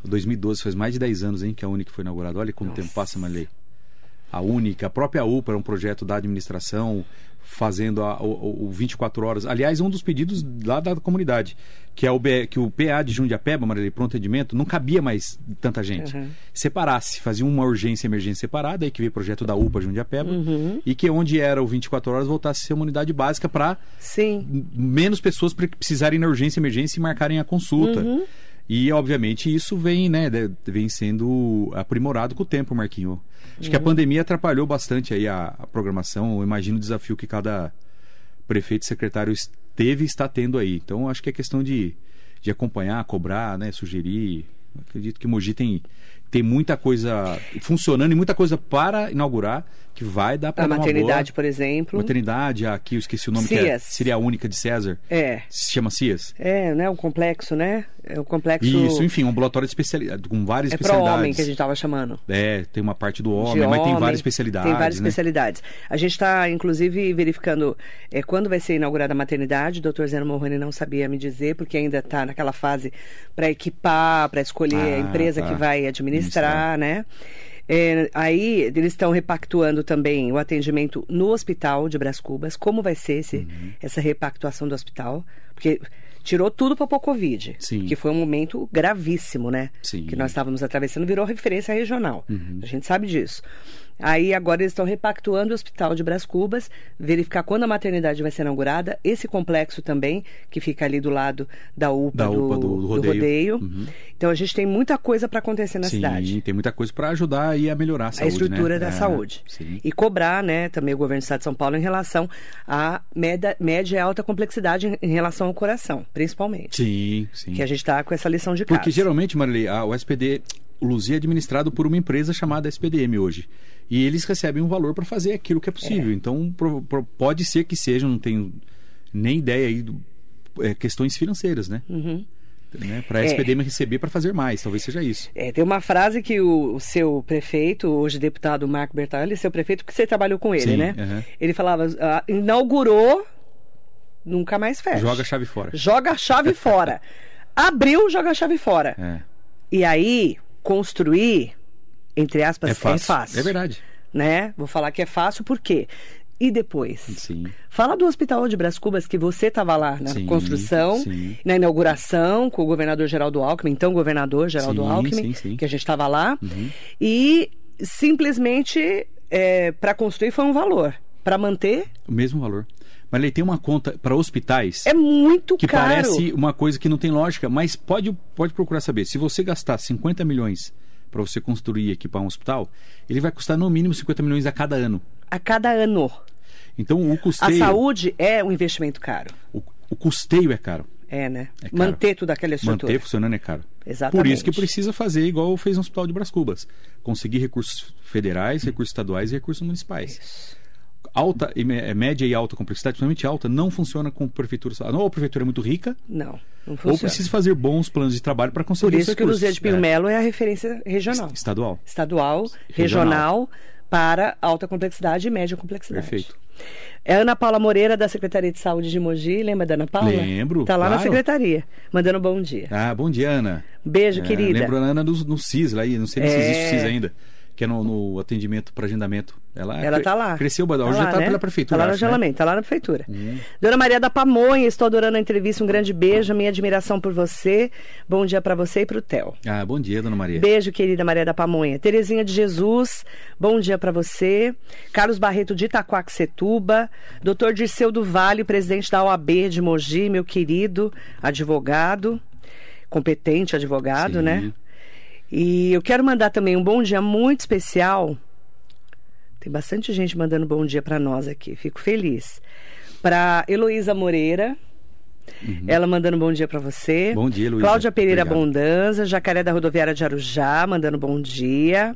[SPEAKER 3] 2012, faz mais de 10 anos hein, que a Única foi inaugurada. Olha como o tempo passa, Marley. A Única, a própria UPA, é um projeto da administração, fazendo a, o, o 24 horas. Aliás, um dos pedidos lá da comunidade, que é o, B- que o PA de Jundiapeba, Marley, pronto atendimento, não cabia mais tanta gente.
[SPEAKER 2] Uhum.
[SPEAKER 3] Separasse, fazia uma urgência e emergência separada, aí que veio o projeto da UPA Jundiapeba,
[SPEAKER 2] Uhum.
[SPEAKER 3] e que onde era o 24 horas voltasse a ser uma unidade básica para menos pessoas pre- precisarem na urgência e emergência e marcarem a consulta.
[SPEAKER 2] Uhum.
[SPEAKER 3] E, obviamente, isso vem, né, vem sendo aprimorado com o tempo, Marquinho. Acho que a pandemia atrapalhou bastante aí a, a programação. Eu imagino o desafio que cada prefeito e secretário teve e está tendo aí. Então, acho que é questão de, de acompanhar, cobrar, né, sugerir. Acredito que Mogi tem, tem muita coisa funcionando e muita coisa para inaugurar que vai dar para
[SPEAKER 2] A maternidade,
[SPEAKER 3] boa...
[SPEAKER 2] por exemplo.
[SPEAKER 3] Maternidade, aqui eu esqueci o nome, que é,
[SPEAKER 2] Cias.
[SPEAKER 3] seria a única de César.
[SPEAKER 2] É.
[SPEAKER 3] Se chama Cias.
[SPEAKER 2] É, né? Um complexo, né? É um complexo.
[SPEAKER 3] Isso, enfim, um ambulatório de especialidade, com várias
[SPEAKER 2] É
[SPEAKER 3] especialidades.
[SPEAKER 2] homem que a gente tava chamando.
[SPEAKER 3] É, tem uma parte do homem,
[SPEAKER 2] de
[SPEAKER 3] mas tem
[SPEAKER 2] homem,
[SPEAKER 3] várias especialidades.
[SPEAKER 2] Tem várias
[SPEAKER 3] né?
[SPEAKER 2] especialidades. A gente está, inclusive, verificando é, quando vai ser inaugurada a maternidade. O doutor Zeno Morrone não sabia me dizer, porque ainda está naquela fase para equipar, para escolher a
[SPEAKER 3] Ah,
[SPEAKER 2] empresa
[SPEAKER 3] tá.
[SPEAKER 2] que vai administrar, né? É, aí eles estão repactuando também o atendimento no hospital de Brás Cubas. Como vai ser esse,
[SPEAKER 3] Uhum.
[SPEAKER 2] essa repactuação do hospital? Porque tirou tudo para pôr Covid,
[SPEAKER 3] Sim.
[SPEAKER 2] que foi um momento gravíssimo, né?
[SPEAKER 3] Sim.
[SPEAKER 2] Que nós estávamos atravessando, virou referência regional.
[SPEAKER 3] Uhum.
[SPEAKER 2] A gente sabe disso. Aí agora eles estão repactuando o hospital de Brás Cubas, verificar quando a maternidade vai ser inaugurada, esse complexo também, que fica ali do lado da UPA,
[SPEAKER 3] Da
[SPEAKER 2] do,
[SPEAKER 3] UPA, do- do rodeio. Uhum.
[SPEAKER 2] Então a gente tem muita coisa para acontecer na
[SPEAKER 3] Sim,
[SPEAKER 2] cidade.
[SPEAKER 3] tem muita coisa para ajudar aí a melhorar a
[SPEAKER 2] A
[SPEAKER 3] saúde.
[SPEAKER 2] estrutura
[SPEAKER 3] né?
[SPEAKER 2] da
[SPEAKER 3] É,
[SPEAKER 2] saúde.
[SPEAKER 3] Sim.
[SPEAKER 2] E cobrar, né, também o governo do Estado de São Paulo em relação à média, média e alta complexidade em, relação ao coração, principalmente.
[SPEAKER 3] Sim, sim.
[SPEAKER 2] Que a gente está com essa lição de casa.
[SPEAKER 3] Porque geralmente, Marilei, a, o SPD, o Luzia é administrado por uma empresa chamada SPDM hoje. E eles recebem um valor para fazer aquilo que é possível. Então, pro- pro- pode ser que seja, não tenho nem ideia aí, do, é, questões financeiras, né?
[SPEAKER 2] Uhum.
[SPEAKER 3] né? Para a
[SPEAKER 2] É.
[SPEAKER 3] SPDM receber para fazer mais, talvez seja isso.
[SPEAKER 2] É, tem uma frase que o, o seu prefeito, hoje deputado Marco Bertalli, seu prefeito, porque você trabalhou com ele,
[SPEAKER 3] Sim,
[SPEAKER 2] né?
[SPEAKER 3] aham.
[SPEAKER 2] Ele falava, ah, inaugurou, nunca mais fecha.
[SPEAKER 3] Joga a chave fora.
[SPEAKER 2] Joga a chave fora. Abriu, joga a chave fora.
[SPEAKER 3] É,
[SPEAKER 2] E aí, construir, entre aspas,
[SPEAKER 3] é fácil.
[SPEAKER 2] é fácil.
[SPEAKER 3] É verdade.
[SPEAKER 2] Né? Vou falar que é fácil, por quê? E depois?
[SPEAKER 3] Sim.
[SPEAKER 2] Fala do Hospital de Brás Cubas, que você estava lá na
[SPEAKER 3] Sim,
[SPEAKER 2] construção,
[SPEAKER 3] sim.
[SPEAKER 2] na inauguração com o governador Geraldo Alckmin, então governador Geraldo Alckmin,
[SPEAKER 3] sim, sim.
[SPEAKER 2] que a gente estava lá.
[SPEAKER 3] Uhum.
[SPEAKER 2] E simplesmente para construir foi um valor. Para manter
[SPEAKER 3] O mesmo valor. Mas ele tem uma conta para hospitais
[SPEAKER 2] é muito
[SPEAKER 3] que
[SPEAKER 2] caro.
[SPEAKER 3] parece uma coisa que não tem lógica, mas pode, pode procurar saber. Se você gastar 50 milhões para você construir e equipar um hospital, ele vai custar no mínimo 50 milhões a cada ano.
[SPEAKER 2] A cada ano.
[SPEAKER 3] Então o
[SPEAKER 2] A
[SPEAKER 3] custeio,
[SPEAKER 2] saúde é um investimento caro.
[SPEAKER 3] o, o custeio é caro.
[SPEAKER 2] É, né?
[SPEAKER 3] É caro.
[SPEAKER 2] Manter tudo aquela estrutura.
[SPEAKER 3] Manter funcionando é caro.
[SPEAKER 2] Exatamente.
[SPEAKER 3] Por isso que precisa fazer igual fez no Hospital de Brás Cubas. Conseguir recursos federais, recursos estaduais e recursos municipais. Alta, e me- média e alta complexidade, principalmente alta, não funciona com prefeitura. Ou a prefeitura é muito rica,
[SPEAKER 2] Não, não
[SPEAKER 3] ou precisa fazer bons planos de trabalho para conseguir
[SPEAKER 2] Por isso que o. Luzia de Pinho
[SPEAKER 3] É.
[SPEAKER 2] Melo é a referência regional.
[SPEAKER 3] Estadual.
[SPEAKER 2] Estadual, regional, para alta complexidade e média complexidade.
[SPEAKER 3] Perfeito.
[SPEAKER 2] É Ana Paula Moreira, da Secretaria de Saúde de Mogi. Lembra da Ana Paula?
[SPEAKER 3] Lembro,
[SPEAKER 2] Está lá na
[SPEAKER 3] claro.
[SPEAKER 2] secretaria, mandando um bom dia.
[SPEAKER 3] Ah, bom dia, Ana.
[SPEAKER 2] Beijo,
[SPEAKER 3] É,
[SPEAKER 2] querida.
[SPEAKER 3] Lembro a Ana no, no CIS, lá, aí, não sei nem se
[SPEAKER 2] É.
[SPEAKER 3] existe o CIS ainda, que é no, no atendimento para agendamento. Ela,
[SPEAKER 2] Ela
[SPEAKER 3] cre-
[SPEAKER 2] tá lá.
[SPEAKER 3] Cresceu, hoje
[SPEAKER 2] Tá
[SPEAKER 3] já
[SPEAKER 2] lá,
[SPEAKER 3] está
[SPEAKER 2] né?
[SPEAKER 3] pela prefeitura.
[SPEAKER 2] Tá lá no
[SPEAKER 3] né?
[SPEAKER 2] agendamento, tá lá na prefeitura. Dona Maria da Pamonha, estou adorando a entrevista. Um grande beijo, minha admiração por você. Bom dia para você e para o Theo.
[SPEAKER 3] Ah, bom dia, dona Maria.
[SPEAKER 2] Beijo, querida Maria da Pamonha. Terezinha de Jesus, bom dia para você. Carlos Barreto de Itaquaquecetuba. Doutor Dirceu do Vale, presidente da OAB de Mogi, meu querido advogado, competente advogado,
[SPEAKER 3] Sim.
[SPEAKER 2] né? E eu quero mandar também um bom dia muito especial. Tem bastante gente mandando bom dia para nós aqui, fico feliz. Para Heloísa Moreira, ela mandando bom dia para você.
[SPEAKER 3] Bom dia, Heloísa.
[SPEAKER 2] Cláudia Pereira
[SPEAKER 3] Obrigado.
[SPEAKER 2] Bondanza, Jacaré da Rodoviária de Arujá, mandando bom dia.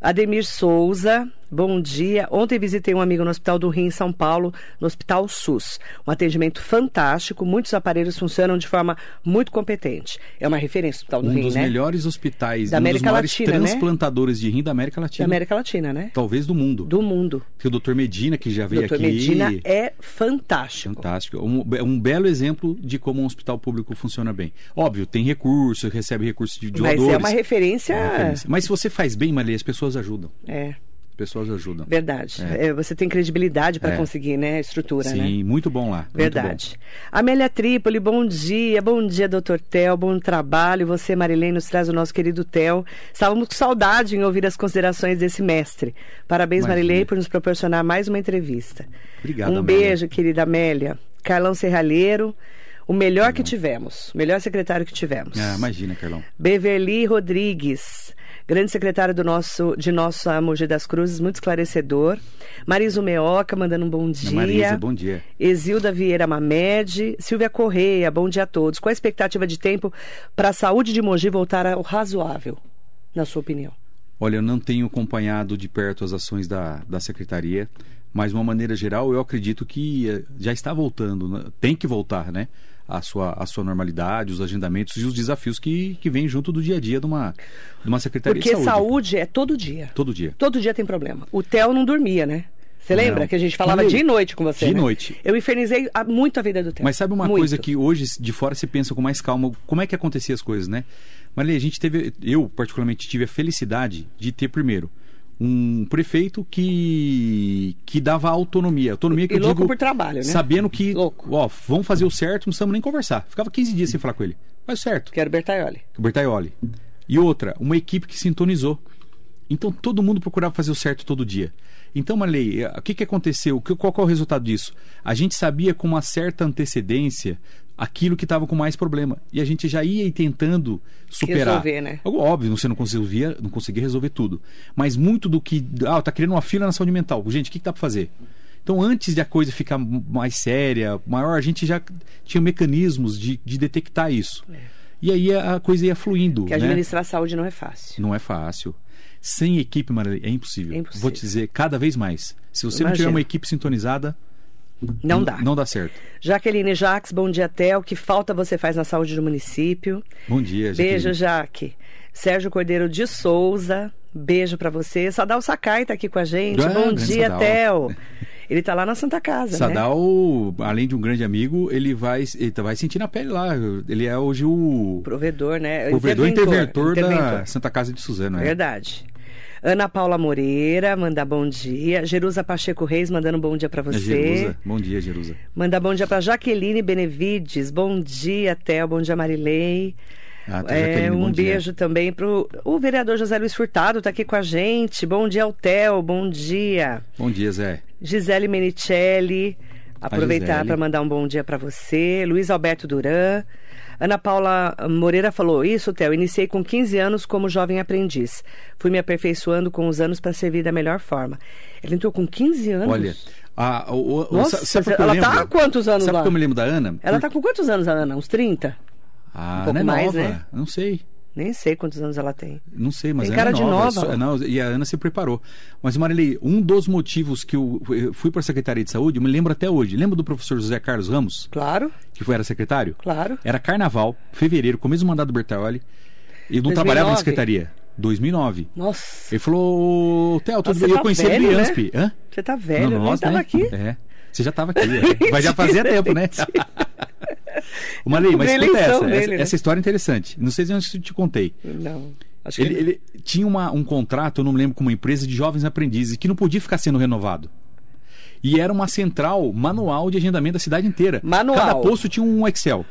[SPEAKER 2] Ademir Souza, bom dia. Ontem visitei um amigo no Hospital do Rio, em São Paulo, no Hospital SUS. Um atendimento fantástico, muitos aparelhos funcionam de forma muito competente. É uma referência o Hospital do
[SPEAKER 3] Um dos
[SPEAKER 2] né?
[SPEAKER 3] melhores hospitais,
[SPEAKER 2] Da
[SPEAKER 3] um
[SPEAKER 2] América
[SPEAKER 3] dos maiores
[SPEAKER 2] Latina, né?
[SPEAKER 3] transplantadores de rim da América
[SPEAKER 2] Da
[SPEAKER 3] Latina.
[SPEAKER 2] América Latina, né?
[SPEAKER 3] Talvez do mundo.
[SPEAKER 2] Do mundo.
[SPEAKER 3] Porque o Dr. Medina, que já veio
[SPEAKER 2] Dr.
[SPEAKER 3] aqui.
[SPEAKER 2] Medina é fantástico.
[SPEAKER 3] Fantástico. Um, é um belo exemplo de como um hospital público funciona bem. Óbvio, tem recurso, recebe recurso de
[SPEAKER 2] Mas
[SPEAKER 3] doadores.
[SPEAKER 2] é uma referência.
[SPEAKER 3] É uma referência. Mas se você faz bem, Maria, as pessoas ajudam.
[SPEAKER 2] É,
[SPEAKER 3] pessoas ajudam.
[SPEAKER 2] verdade. É, você tem credibilidade para
[SPEAKER 3] É.
[SPEAKER 2] conseguir, né? A estrutura, né?
[SPEAKER 3] Sim, muito bom lá.
[SPEAKER 2] Verdade. Amélia Trípoli, bom dia. Bom dia, doutor Tel. Bom trabalho. Você, Marilene, nos traz o nosso querido Tel. Estávamos com saudade em ouvir as considerações desse mestre. Parabéns,
[SPEAKER 3] Imagina.
[SPEAKER 2] Marilene, por nos proporcionar mais uma entrevista.
[SPEAKER 3] Obrigado,
[SPEAKER 2] Um
[SPEAKER 3] Amélia.
[SPEAKER 2] beijo, querida Amélia. Carlão Serralheiro, o melhor que tivemos. O melhor secretário que tivemos.
[SPEAKER 3] bom. Ah, imagina, Carlão.
[SPEAKER 2] Beverly Rodrigues, grande secretário do nosso, de nossa Mogi das Cruzes, muito esclarecedor. Marisa Meoca, mandando um bom dia.
[SPEAKER 3] Marisa, bom dia.
[SPEAKER 2] Exilda Vieira Mamed, Silvia Correia, bom dia a todos. Qual a expectativa de tempo para a saúde de Mogi voltar ao razoável, na sua opinião?
[SPEAKER 3] Olha, eu não tenho acompanhado de perto as ações da, da secretaria, mas de uma maneira geral eu acredito que eh, já está voltando, né? tem que voltar, né? A sua, a sua normalidade, os agendamentos e os desafios que, que vêm junto do dia a dia de uma, de uma secretaria
[SPEAKER 2] Porque
[SPEAKER 3] de
[SPEAKER 2] saúde.
[SPEAKER 3] saúde.
[SPEAKER 2] é todo dia.
[SPEAKER 3] Todo dia.
[SPEAKER 2] Todo dia tem problema. O Theo não dormia, né? Você
[SPEAKER 3] Não.
[SPEAKER 2] lembra que a gente falava
[SPEAKER 3] Falei.
[SPEAKER 2] dia e noite com você?
[SPEAKER 3] Dia e
[SPEAKER 2] né?
[SPEAKER 3] noite.
[SPEAKER 2] Eu infernizei muito a vida do Theo.
[SPEAKER 3] Mas sabe uma
[SPEAKER 2] Muito.
[SPEAKER 3] coisa que hoje de fora você pensa com mais calma, como é que acontecia as coisas, né? Maria, a gente teve, eu particularmente tive a felicidade de ter primeiro um prefeito que que dava autonomia, autonomia que
[SPEAKER 2] E
[SPEAKER 3] eu
[SPEAKER 2] louco
[SPEAKER 3] digo
[SPEAKER 2] por trabalho, né?
[SPEAKER 3] sabendo que,
[SPEAKER 2] Louco.
[SPEAKER 3] ó, vamos fazer o certo, não precisamos nem conversar. Ficava 15 dias sem falar com ele. Faz o certo.
[SPEAKER 2] Que era o Bertaioli.
[SPEAKER 3] Bertaioli. E outra, uma equipe que sintonizou. Então todo mundo procurava fazer o certo todo dia. Então, Marley, eh, o que, que aconteceu? Qual, qual é o resultado disso? A gente sabia com uma certa antecedência aquilo que estava com mais problema. E a gente já ia tentando superar.
[SPEAKER 2] Resolver, né?
[SPEAKER 3] Óbvio, você não conseguia, não conseguia resolver tudo. Mas muito do que. Ah, tá criando uma fila na saúde mental. Gente, o que, que dá para fazer? Então, antes de a coisa ficar mais séria, maior, a gente já tinha mecanismos de, de detectar isso. E aí a coisa ia fluindo.
[SPEAKER 2] Que
[SPEAKER 3] né?
[SPEAKER 2] administrar a saúde não é fácil.
[SPEAKER 3] Não é fácil. Sem equipe, Marília, é impossível.
[SPEAKER 2] É impossível.
[SPEAKER 3] Vou te dizer, cada vez mais. Se você não tiver uma equipe sintonizada,
[SPEAKER 2] Não dá.
[SPEAKER 3] Não dá certo.
[SPEAKER 2] Jaqueline Jaques, bom dia, Theo. Que falta você faz na saúde do município?
[SPEAKER 3] Bom dia,
[SPEAKER 2] Beijo,
[SPEAKER 3] Jaqueline.
[SPEAKER 2] Jaque. Sérgio Cordeiro de Souza, beijo pra você. Sadal Sakai tá aqui com a gente.
[SPEAKER 3] Ah,
[SPEAKER 2] bom dia,
[SPEAKER 3] Sadal.
[SPEAKER 2] Theo. Ele tá lá na Santa Casa, né?
[SPEAKER 3] Sadal, além de um grande amigo, ele vai, ele vai sentir na pele lá. Ele é hoje o
[SPEAKER 2] Provedor, né?
[SPEAKER 3] provedor interventor, da
[SPEAKER 2] interventor.
[SPEAKER 3] Santa Casa de Suzano. É.
[SPEAKER 2] Verdade. Ana Paula Moreira, manda bom dia. Jerusa Pacheco Reis, mandando bom dia pra
[SPEAKER 3] É
[SPEAKER 2] você.
[SPEAKER 3] Jerusa. Bom dia, Jerusa.
[SPEAKER 2] Manda bom dia pra Jaqueline Benevides. Bom dia, Theo. Bom dia, Marilei.
[SPEAKER 3] Ah, tá,
[SPEAKER 2] É, um
[SPEAKER 3] bom dia.
[SPEAKER 2] beijo também pro o vereador José Luiz Furtado, tá aqui com a gente. Bom dia ao Theo, bom dia.
[SPEAKER 3] Bom dia, Zé.
[SPEAKER 2] Gisele Menicelli, aproveitar para mandar um bom dia para você. Luiz Alberto Duran. Ana Paula Moreira falou: Isso, Theo, iniciei com 15 anos como jovem aprendiz. Fui me aperfeiçoando com os anos para servir da melhor forma. Ela entrou com 15 anos.
[SPEAKER 3] Olha, a, o, o,
[SPEAKER 2] Nossa,
[SPEAKER 3] sa- sabe
[SPEAKER 2] ela
[SPEAKER 3] lembro?
[SPEAKER 2] tá há quantos anos
[SPEAKER 3] Sabe
[SPEAKER 2] lá?
[SPEAKER 3] por que eu me lembro da Ana?
[SPEAKER 2] Ela
[SPEAKER 3] Por-
[SPEAKER 2] tá com quantos anos, a Ana? Uns 30?
[SPEAKER 3] Ah,
[SPEAKER 2] um pouco
[SPEAKER 3] não é
[SPEAKER 2] mais,
[SPEAKER 3] nova.
[SPEAKER 2] né?
[SPEAKER 3] Não sei.
[SPEAKER 2] Nem sei quantos anos ela tem.
[SPEAKER 3] Não sei, mas
[SPEAKER 2] Tem
[SPEAKER 3] ela
[SPEAKER 2] cara
[SPEAKER 3] é
[SPEAKER 2] de
[SPEAKER 3] nova.
[SPEAKER 2] nova.
[SPEAKER 3] é só- não, e a Ana se preparou. Mas, Marilei, um dos motivos que eu eu fui para a Secretaria de Saúde, eu me lembro até hoje. Lembra do professor José Carlos Ramos,
[SPEAKER 2] Claro,
[SPEAKER 3] que foi, era secretário?
[SPEAKER 2] claro.
[SPEAKER 3] Era carnaval, fevereiro, começo do mandato do Bertaioli. Ele não
[SPEAKER 2] 2009?
[SPEAKER 3] trabalhava na secretaria. 2009.
[SPEAKER 2] Nossa,
[SPEAKER 3] Ele falou, Theo, tudo bem? Eu
[SPEAKER 2] tá
[SPEAKER 3] conheci ele
[SPEAKER 2] velho,
[SPEAKER 3] do
[SPEAKER 2] né?
[SPEAKER 3] Hã?
[SPEAKER 2] você tá velho, eu nem
[SPEAKER 3] nós,
[SPEAKER 2] tava
[SPEAKER 3] né?
[SPEAKER 2] aqui.
[SPEAKER 3] É. Você já estava aqui. Mas já fazia tempo, né? Ô, Marley, mas escuta essa.
[SPEAKER 2] dele,
[SPEAKER 3] essa,
[SPEAKER 2] né?
[SPEAKER 3] essa história é interessante. Não sei se eu te contei.
[SPEAKER 2] Não, acho que
[SPEAKER 3] Ele, ele tinha uma- um contrato, eu não me lembro, com uma empresa de jovens aprendizes que não podia ficar sendo renovado. E era uma central manual de agendamento da cidade inteira.
[SPEAKER 2] Manual.
[SPEAKER 3] Cada posto tinha um Excel.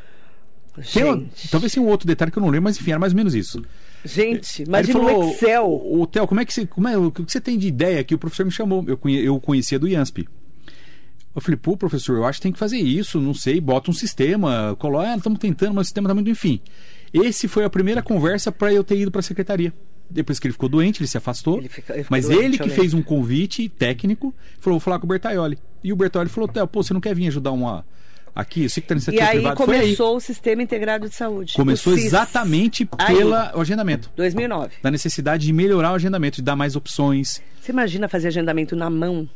[SPEAKER 3] Tem uma-
[SPEAKER 2] Gente,
[SPEAKER 3] talvez tenha um outro detalhe que eu não lembro, mas enfim, era mais ou menos isso.
[SPEAKER 2] gente, imagina
[SPEAKER 3] ele falou,
[SPEAKER 2] um Excel.
[SPEAKER 3] O, Theo, como é que você, como é, o que você tem de ideia que o professor me chamou? Eu, conhe, eu conhecia do IANSP. Eu falei, pô, professor, eu acho que tem que fazer isso, não sei, bota um sistema, coloca, ah, estamos tentando, mas o sistema tá muito, enfim. Esse foi a primeira conversa para eu ter ido para a secretaria. Depois que ele ficou doente, ele se afastou.
[SPEAKER 2] Ele fica- ele
[SPEAKER 3] mas
[SPEAKER 2] doente,
[SPEAKER 3] ele que fez um convite técnico, falou: vou falar com o Bertaioli. E o Bertaioli falou: pô, você não quer vir ajudar uma. Aqui, eu sei que tá no
[SPEAKER 2] E aí
[SPEAKER 3] privado. Foi aí.
[SPEAKER 2] começou o Sistema Integrado de Saúde.
[SPEAKER 3] Começou exatamente pelo agendamento.
[SPEAKER 2] 2009.
[SPEAKER 3] Da necessidade de melhorar o agendamento, de dar mais opções.
[SPEAKER 2] Você imagina fazer agendamento na mão?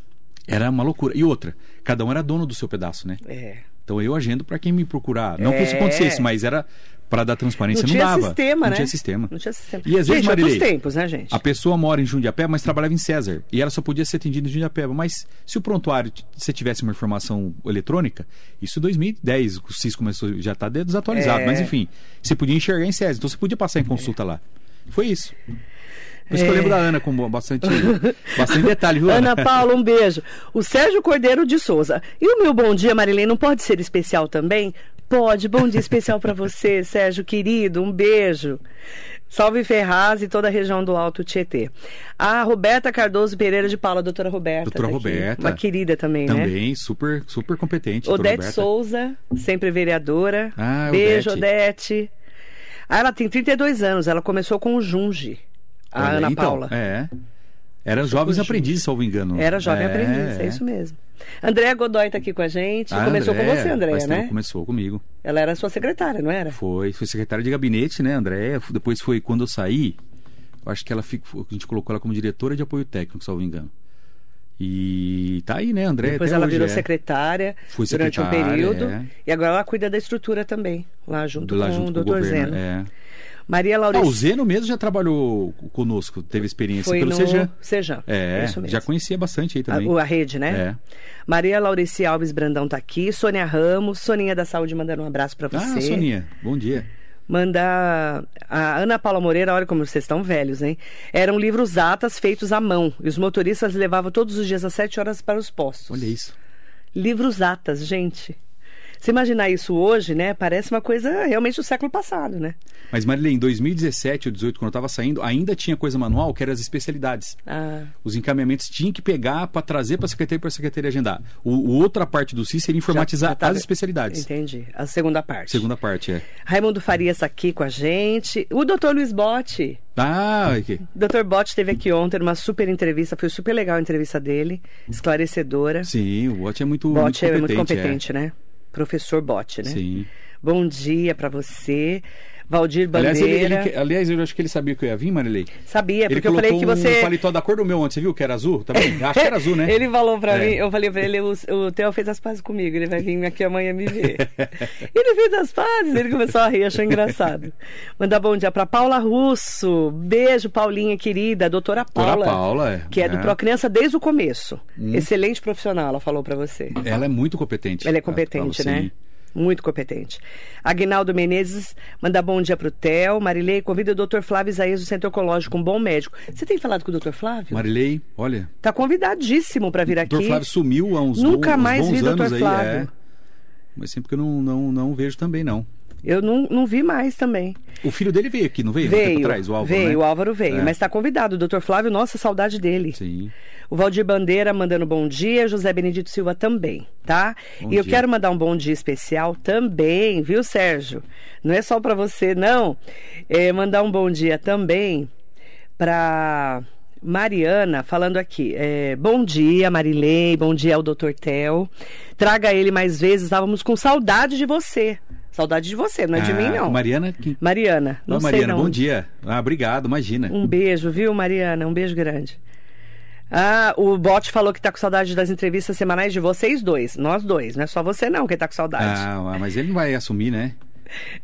[SPEAKER 3] Era uma loucura. E outra, cada um era dono do seu pedaço, né?
[SPEAKER 2] É.
[SPEAKER 3] Então eu agendo para quem me procurar. Não que isso
[SPEAKER 2] É.
[SPEAKER 3] acontecesse, mas era para dar transparência,
[SPEAKER 2] Não
[SPEAKER 3] não,
[SPEAKER 2] tinha
[SPEAKER 3] dava.
[SPEAKER 2] sistema,
[SPEAKER 3] não
[SPEAKER 2] né?
[SPEAKER 3] tinha sistema.
[SPEAKER 2] Não tinha sistema.
[SPEAKER 3] E às vezes,
[SPEAKER 2] gente, outros
[SPEAKER 3] Marilei,
[SPEAKER 2] tempos, né, gente?
[SPEAKER 3] A pessoa mora em Jundiapé, mas trabalhava em César. E ela só podia ser atendida em Jundiapé. Mas se o prontuário você tivesse uma informação eletrônica, isso em 2010, o SIS começou, já está desatualizado.
[SPEAKER 2] É.
[SPEAKER 3] Mas enfim, você podia enxergar em César. Então você podia passar em consulta lá. Foi isso. Por isso que eu
[SPEAKER 2] É.
[SPEAKER 3] lembro da Ana com bastante, bastante detalhe, viu, Ana?
[SPEAKER 2] Ana Paula, um beijo. O Sérgio Cordeiro de Souza. E o meu bom dia, Marilene, não pode ser especial também? Pode. Bom dia especial para você, Sérgio querido. Um beijo. Salve Ferraz e toda a região do Alto Tietê. A Roberta Cardoso Pereira de Paula, doutora Roberta.
[SPEAKER 3] Doutora
[SPEAKER 2] tá.
[SPEAKER 3] Roberta.
[SPEAKER 2] Uma querida também, né?
[SPEAKER 3] Também, super, super competente.
[SPEAKER 2] Odete
[SPEAKER 3] Roberta.
[SPEAKER 2] Souza, sempre vereadora.
[SPEAKER 3] Ah,
[SPEAKER 2] Beijo,
[SPEAKER 3] Odete.
[SPEAKER 2] Odete. Ah, ela tem 32 anos, ela começou com o Junge, a
[SPEAKER 3] Olha,
[SPEAKER 2] Ana
[SPEAKER 3] então,
[SPEAKER 2] Paula.
[SPEAKER 3] É. Era jovens
[SPEAKER 2] com
[SPEAKER 3] aprendizes, salvo engano.
[SPEAKER 2] Era jovem
[SPEAKER 3] é,
[SPEAKER 2] aprendiz, é isso mesmo. Andréa Godoy está aqui com a gente.
[SPEAKER 3] Ah,
[SPEAKER 2] começou com você, Andréa, né?
[SPEAKER 3] Começou comigo.
[SPEAKER 2] Ela era sua secretária, não era?
[SPEAKER 3] Foi, foi secretária de gabinete, né, Andréia? Depois foi quando eu saí, eu acho que ela ficou, a gente colocou ela como diretora de apoio técnico, salvo engano. E tá aí, né, Andréia?
[SPEAKER 2] Depois ela virou
[SPEAKER 3] é.
[SPEAKER 2] secretária
[SPEAKER 3] Fui
[SPEAKER 2] durante um
[SPEAKER 3] secretária,
[SPEAKER 2] período.
[SPEAKER 3] é.
[SPEAKER 2] E agora ela cuida da estrutura também, lá junto
[SPEAKER 3] Lá
[SPEAKER 2] com
[SPEAKER 3] junto
[SPEAKER 2] o doutor. Zeno.
[SPEAKER 3] É.
[SPEAKER 2] Maria
[SPEAKER 3] Ah, o Zeno mesmo já trabalhou conosco, teve experiência
[SPEAKER 2] foi
[SPEAKER 3] pelo
[SPEAKER 2] no
[SPEAKER 3] Sejan.
[SPEAKER 2] Sejan.
[SPEAKER 3] É,
[SPEAKER 2] isso mesmo.
[SPEAKER 3] já conhecia bastante aí
[SPEAKER 2] A,
[SPEAKER 3] também.
[SPEAKER 2] o- a rede, né?
[SPEAKER 3] É.
[SPEAKER 2] Maria Laurice Alves Brandão tá aqui, Sônia Ramos, Soninha da Saúde mandando um abraço para você.
[SPEAKER 3] Ah, Soninha, bom dia.
[SPEAKER 2] Manda a Ana Paula Moreira, olha como vocês estão velhos, hein? Eram livros atas feitos à mão e os motoristas levavam todos os dias às 7 horas para os postos.
[SPEAKER 3] Olha isso.
[SPEAKER 2] Livros atas, gente. Se imaginar isso hoje, né? Parece uma coisa realmente do século passado, né?
[SPEAKER 3] Mas, Marilene, em 2017 ou 2018, quando eu estava saindo, ainda tinha coisa manual, que eram as especialidades.
[SPEAKER 2] Ah,
[SPEAKER 3] Os encaminhamentos tinham que pegar para trazer para a secretaria para a secretaria agendar. O, o outra parte do CIS seria informatizar
[SPEAKER 2] já tá-
[SPEAKER 3] as especialidades.
[SPEAKER 2] Entendi. A segunda parte.
[SPEAKER 3] Segunda parte, é.
[SPEAKER 2] Raimundo Farias está aqui com a gente. O doutor Luiz Botti.
[SPEAKER 3] Ah, aqui.
[SPEAKER 2] O doutor Botti esteve aqui ontem numa super entrevista. Foi super legal a entrevista dele. Esclarecedora.
[SPEAKER 3] sim, o Bot é muito,
[SPEAKER 2] Botti é
[SPEAKER 3] muito
[SPEAKER 2] muito
[SPEAKER 3] competente.
[SPEAKER 2] competente, né? Professor Botti,
[SPEAKER 3] é.
[SPEAKER 2] né?
[SPEAKER 3] Sim.
[SPEAKER 2] Bom dia para você. Valdir
[SPEAKER 3] Aliás,
[SPEAKER 2] Bandeira.
[SPEAKER 3] ele, ele- aliás, eu acho que ele sabia que eu ia vir, Marilei.
[SPEAKER 2] Sabia,
[SPEAKER 3] ele
[SPEAKER 2] porque eu falei que você.
[SPEAKER 3] um paletó da cor do meu ontem, você viu que era azul? Vendo? Acho que era azul, né?
[SPEAKER 2] Ele falou pra
[SPEAKER 3] É.
[SPEAKER 2] mim, eu falei pra ele, o, o Theo fez as pazes comigo, ele vai vir aqui amanhã me ver. ele fez as pazes, ele começou a rir, achou engraçado. Mandar bom dia pra Paula Russo. Beijo, Paulinha querida, doutora
[SPEAKER 3] Doutora
[SPEAKER 2] Paula.
[SPEAKER 3] Paula, é.
[SPEAKER 2] Que é do
[SPEAKER 3] É. Hum.
[SPEAKER 2] Procriança desde o começo. Excelente profissional, ela falou pra você.
[SPEAKER 3] Ela é muito competente.
[SPEAKER 2] Ela é
[SPEAKER 3] A Paula,
[SPEAKER 2] competente,
[SPEAKER 3] sim.
[SPEAKER 2] Muito competente. Aguinaldo Menezes manda bom dia pro Theo. Marilei, convida o Dr. Flávio Isaías do Centro Oncológico, um bom médico. Você tem falado com o Dr. Flávio?
[SPEAKER 3] Marilei, olha,
[SPEAKER 2] Tá convidadíssimo para vir
[SPEAKER 3] o
[SPEAKER 2] aqui.
[SPEAKER 3] doutor Flávio sumiu há uns,
[SPEAKER 2] Nunca
[SPEAKER 3] bons, uns
[SPEAKER 2] mais
[SPEAKER 3] bons
[SPEAKER 2] vi
[SPEAKER 3] anos aí,
[SPEAKER 2] Flávio.
[SPEAKER 3] é. Mas sempre que eu não, não, não vejo também, não.
[SPEAKER 2] Eu não, não vi mais também.
[SPEAKER 3] O filho dele veio aqui, não veio? Um
[SPEAKER 2] Veio,
[SPEAKER 3] atrás, o Álvaro,
[SPEAKER 2] veio,
[SPEAKER 3] né?
[SPEAKER 2] o Álvaro veio,
[SPEAKER 3] É.
[SPEAKER 2] mas está convidado. O Dr. Flávio, nossa, saudade dele.
[SPEAKER 3] Sim.
[SPEAKER 2] O Valdir Bandeira mandando bom dia, José Benedito Silva também, tá?
[SPEAKER 3] Bom
[SPEAKER 2] e eu
[SPEAKER 3] dia.
[SPEAKER 2] quero mandar um bom dia especial também, viu, Sérgio? Não é só para você, não. É, mandar um bom dia também para Mariana, falando aqui. é, bom dia, Marilei, bom dia ao Dr. Tel. Traga ele mais vezes, estávamos com saudade de você. Saudade de você, não é de
[SPEAKER 3] Ah,
[SPEAKER 2] mim, não.
[SPEAKER 3] Mariana, quem...
[SPEAKER 2] Mariana, não
[SPEAKER 3] Ah,
[SPEAKER 2] sei
[SPEAKER 3] Mariana,
[SPEAKER 2] não.
[SPEAKER 3] bom dia. Ah, obrigado, imagina.
[SPEAKER 2] Um beijo, viu, Mariana? Um beijo grande. Ah, o Bote falou que tá com saudade das entrevistas semanais de vocês dois. Nós dois, não é só você não que tá com saudade.
[SPEAKER 3] Ah, mas ele não vai assumir, né?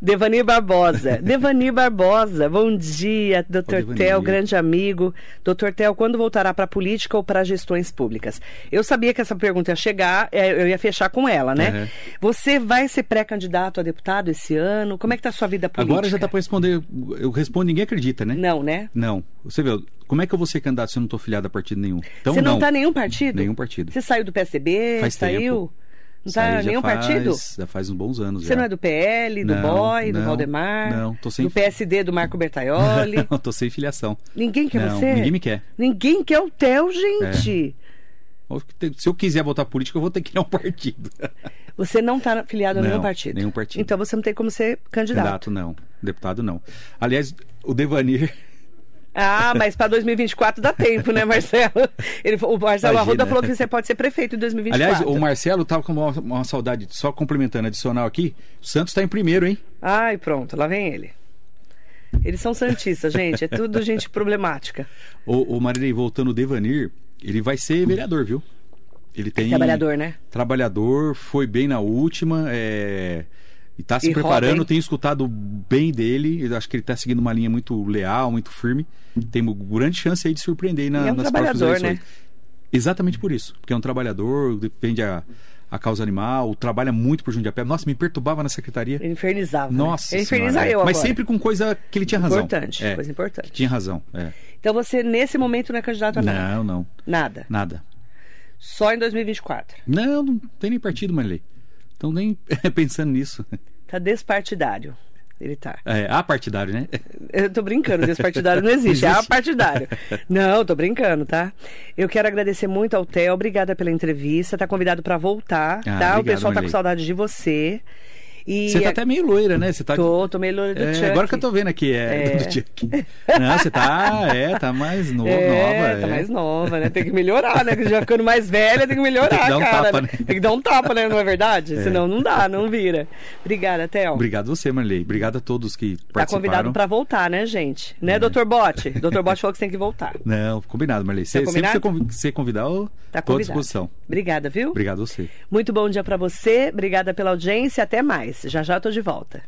[SPEAKER 2] Devani Barbosa. Devani Barbosa, bom dia.
[SPEAKER 3] Devani.
[SPEAKER 2] Tel, grande amigo. Dr. Tel, quando voltará para a política ou para gestões públicas? Eu sabia que essa pergunta ia chegar, é, eu ia fechar com ela, né?
[SPEAKER 3] Uhum.
[SPEAKER 2] Você vai ser pré-candidato a deputado esse ano? Como é que tá a sua vida política?
[SPEAKER 3] Agora já tá para responder. Eu respondo, ninguém acredita, né?
[SPEAKER 2] Não, né?
[SPEAKER 3] Não. Você vê, como é que eu vou ser candidato se eu não tô filiado a partido nenhum? Então,
[SPEAKER 2] Você não, tá em nenhum partido?
[SPEAKER 3] Nenhum partido.
[SPEAKER 2] Você saiu do PSDB?
[SPEAKER 3] Faz
[SPEAKER 2] saiu?
[SPEAKER 3] tempo.
[SPEAKER 2] Não tá
[SPEAKER 3] já
[SPEAKER 2] nenhum
[SPEAKER 3] faz-
[SPEAKER 2] partido?
[SPEAKER 3] Já faz uns bons anos
[SPEAKER 2] Você
[SPEAKER 3] já.
[SPEAKER 2] não é do PL, do
[SPEAKER 3] Não,
[SPEAKER 2] Boy, do
[SPEAKER 3] não,
[SPEAKER 2] Valdemar?
[SPEAKER 3] não, tô sem-
[SPEAKER 2] Do PSD, do Marco Bertaioli?
[SPEAKER 3] não, tô sem filiação.
[SPEAKER 2] ninguém quer
[SPEAKER 3] não,
[SPEAKER 2] você?
[SPEAKER 3] ninguém me quer.
[SPEAKER 2] Ninguém quer o Theo, gente.
[SPEAKER 3] Se eu quiser votar política, eu vou ter que ir a um partido.
[SPEAKER 2] Você não tá filiado a nenhum partido?
[SPEAKER 3] nenhum partido.
[SPEAKER 2] Então você não tem como ser candidato.
[SPEAKER 3] Candidato, não. Deputado não. Aliás, o Devanir.
[SPEAKER 2] Ah, mas para 2024 dá tempo, né, Marcelo? Ele, o Marcelo
[SPEAKER 3] Imagina.
[SPEAKER 2] Arruda falou que você pode ser prefeito em 2024.
[SPEAKER 3] Aliás, o Marcelo tava com uma, uma saudade, só complementando, adicional aqui. O Santos está em primeiro, hein?
[SPEAKER 2] Ai, pronto, lá vem ele. Eles são santistas, gente. É tudo gente problemática.
[SPEAKER 3] O, o Marilei, voltando o Devanir, ele vai ser vereador, viu? Ele tem.
[SPEAKER 2] Trabalhador, né?
[SPEAKER 3] Trabalhador, foi bem na última, é, e tá se
[SPEAKER 2] E
[SPEAKER 3] preparando,
[SPEAKER 2] Robin?
[SPEAKER 3] tenho escutado bem dele. Eu acho que ele tá seguindo uma linha muito leal, muito firme. Tem uma grande chance aí de surpreender aí na,
[SPEAKER 2] é um
[SPEAKER 3] nas próximas
[SPEAKER 2] trabalhador,
[SPEAKER 3] eleições.
[SPEAKER 2] né?
[SPEAKER 3] Exatamente por isso. Porque é um trabalhador, defende a, a causa animal, trabalha muito por Jundiapé. Nossa, me perturbava na secretaria.
[SPEAKER 2] Ele infernizava. né?
[SPEAKER 3] Nossa
[SPEAKER 2] Ele inferniza eu
[SPEAKER 3] Mas
[SPEAKER 2] agora.
[SPEAKER 3] sempre com coisa que ele tinha razão.
[SPEAKER 2] Importante,
[SPEAKER 3] É,
[SPEAKER 2] coisa importante.
[SPEAKER 3] tinha razão, é.
[SPEAKER 2] Então você, nesse momento, não é candidato a nada?
[SPEAKER 3] Não, não.
[SPEAKER 2] Nada.
[SPEAKER 3] Nada.
[SPEAKER 2] Só em 2024.
[SPEAKER 3] Não, não tem nem partido, Marilei. Então nem pensando nisso.
[SPEAKER 2] Tá despartidário. Ele tá.
[SPEAKER 3] É, a partidário, né?
[SPEAKER 2] Eu tô brincando, despartidário não existe, é
[SPEAKER 3] Existe.
[SPEAKER 2] partidário. Não, tô brincando, tá? Eu quero agradecer muito ao Theo, obrigada pela entrevista. Tá convidado pra voltar,
[SPEAKER 3] Ah,
[SPEAKER 2] tá? o
[SPEAKER 3] obrigado,
[SPEAKER 2] pessoal tá com saudade de você. E
[SPEAKER 3] Você tá até meio loira, né? Você tá.
[SPEAKER 2] Tô, tô meio loira do
[SPEAKER 3] É,
[SPEAKER 2] Chuck.
[SPEAKER 3] agora que eu tô vendo aqui, é,
[SPEAKER 2] É.
[SPEAKER 3] do Chuck. Não, você tá, é, tá mais no,
[SPEAKER 2] É,
[SPEAKER 3] nova.
[SPEAKER 2] tá
[SPEAKER 3] é.
[SPEAKER 2] mais nova, né? Tem que melhorar, né? Que já ficando mais velha, tem que melhorar,
[SPEAKER 3] Tem que dar um
[SPEAKER 2] cara.
[SPEAKER 3] tapa,
[SPEAKER 2] né?
[SPEAKER 3] né?
[SPEAKER 2] Tem que dar um tapa, né? Não é verdade? Senão não dá, não vira. Obrigada, Theo.
[SPEAKER 3] Obrigado você, Marley. Obrigado a todos que
[SPEAKER 2] Tá
[SPEAKER 3] participaram.
[SPEAKER 2] convidado pra voltar, né, gente? Né,
[SPEAKER 3] É.
[SPEAKER 2] doutor Bote? Doutor Bote falou que você tem que voltar.
[SPEAKER 3] Não, combinado, Marley. Você, sempre
[SPEAKER 2] combinado?
[SPEAKER 3] que você convi- você convidar, eu
[SPEAKER 2] Tá
[SPEAKER 3] tô à disposição.
[SPEAKER 2] Obrigada, viu?
[SPEAKER 3] Obrigado a você.
[SPEAKER 2] Muito bom dia pra você. Obrigada pela audiência. Até mais. Já já tô de volta.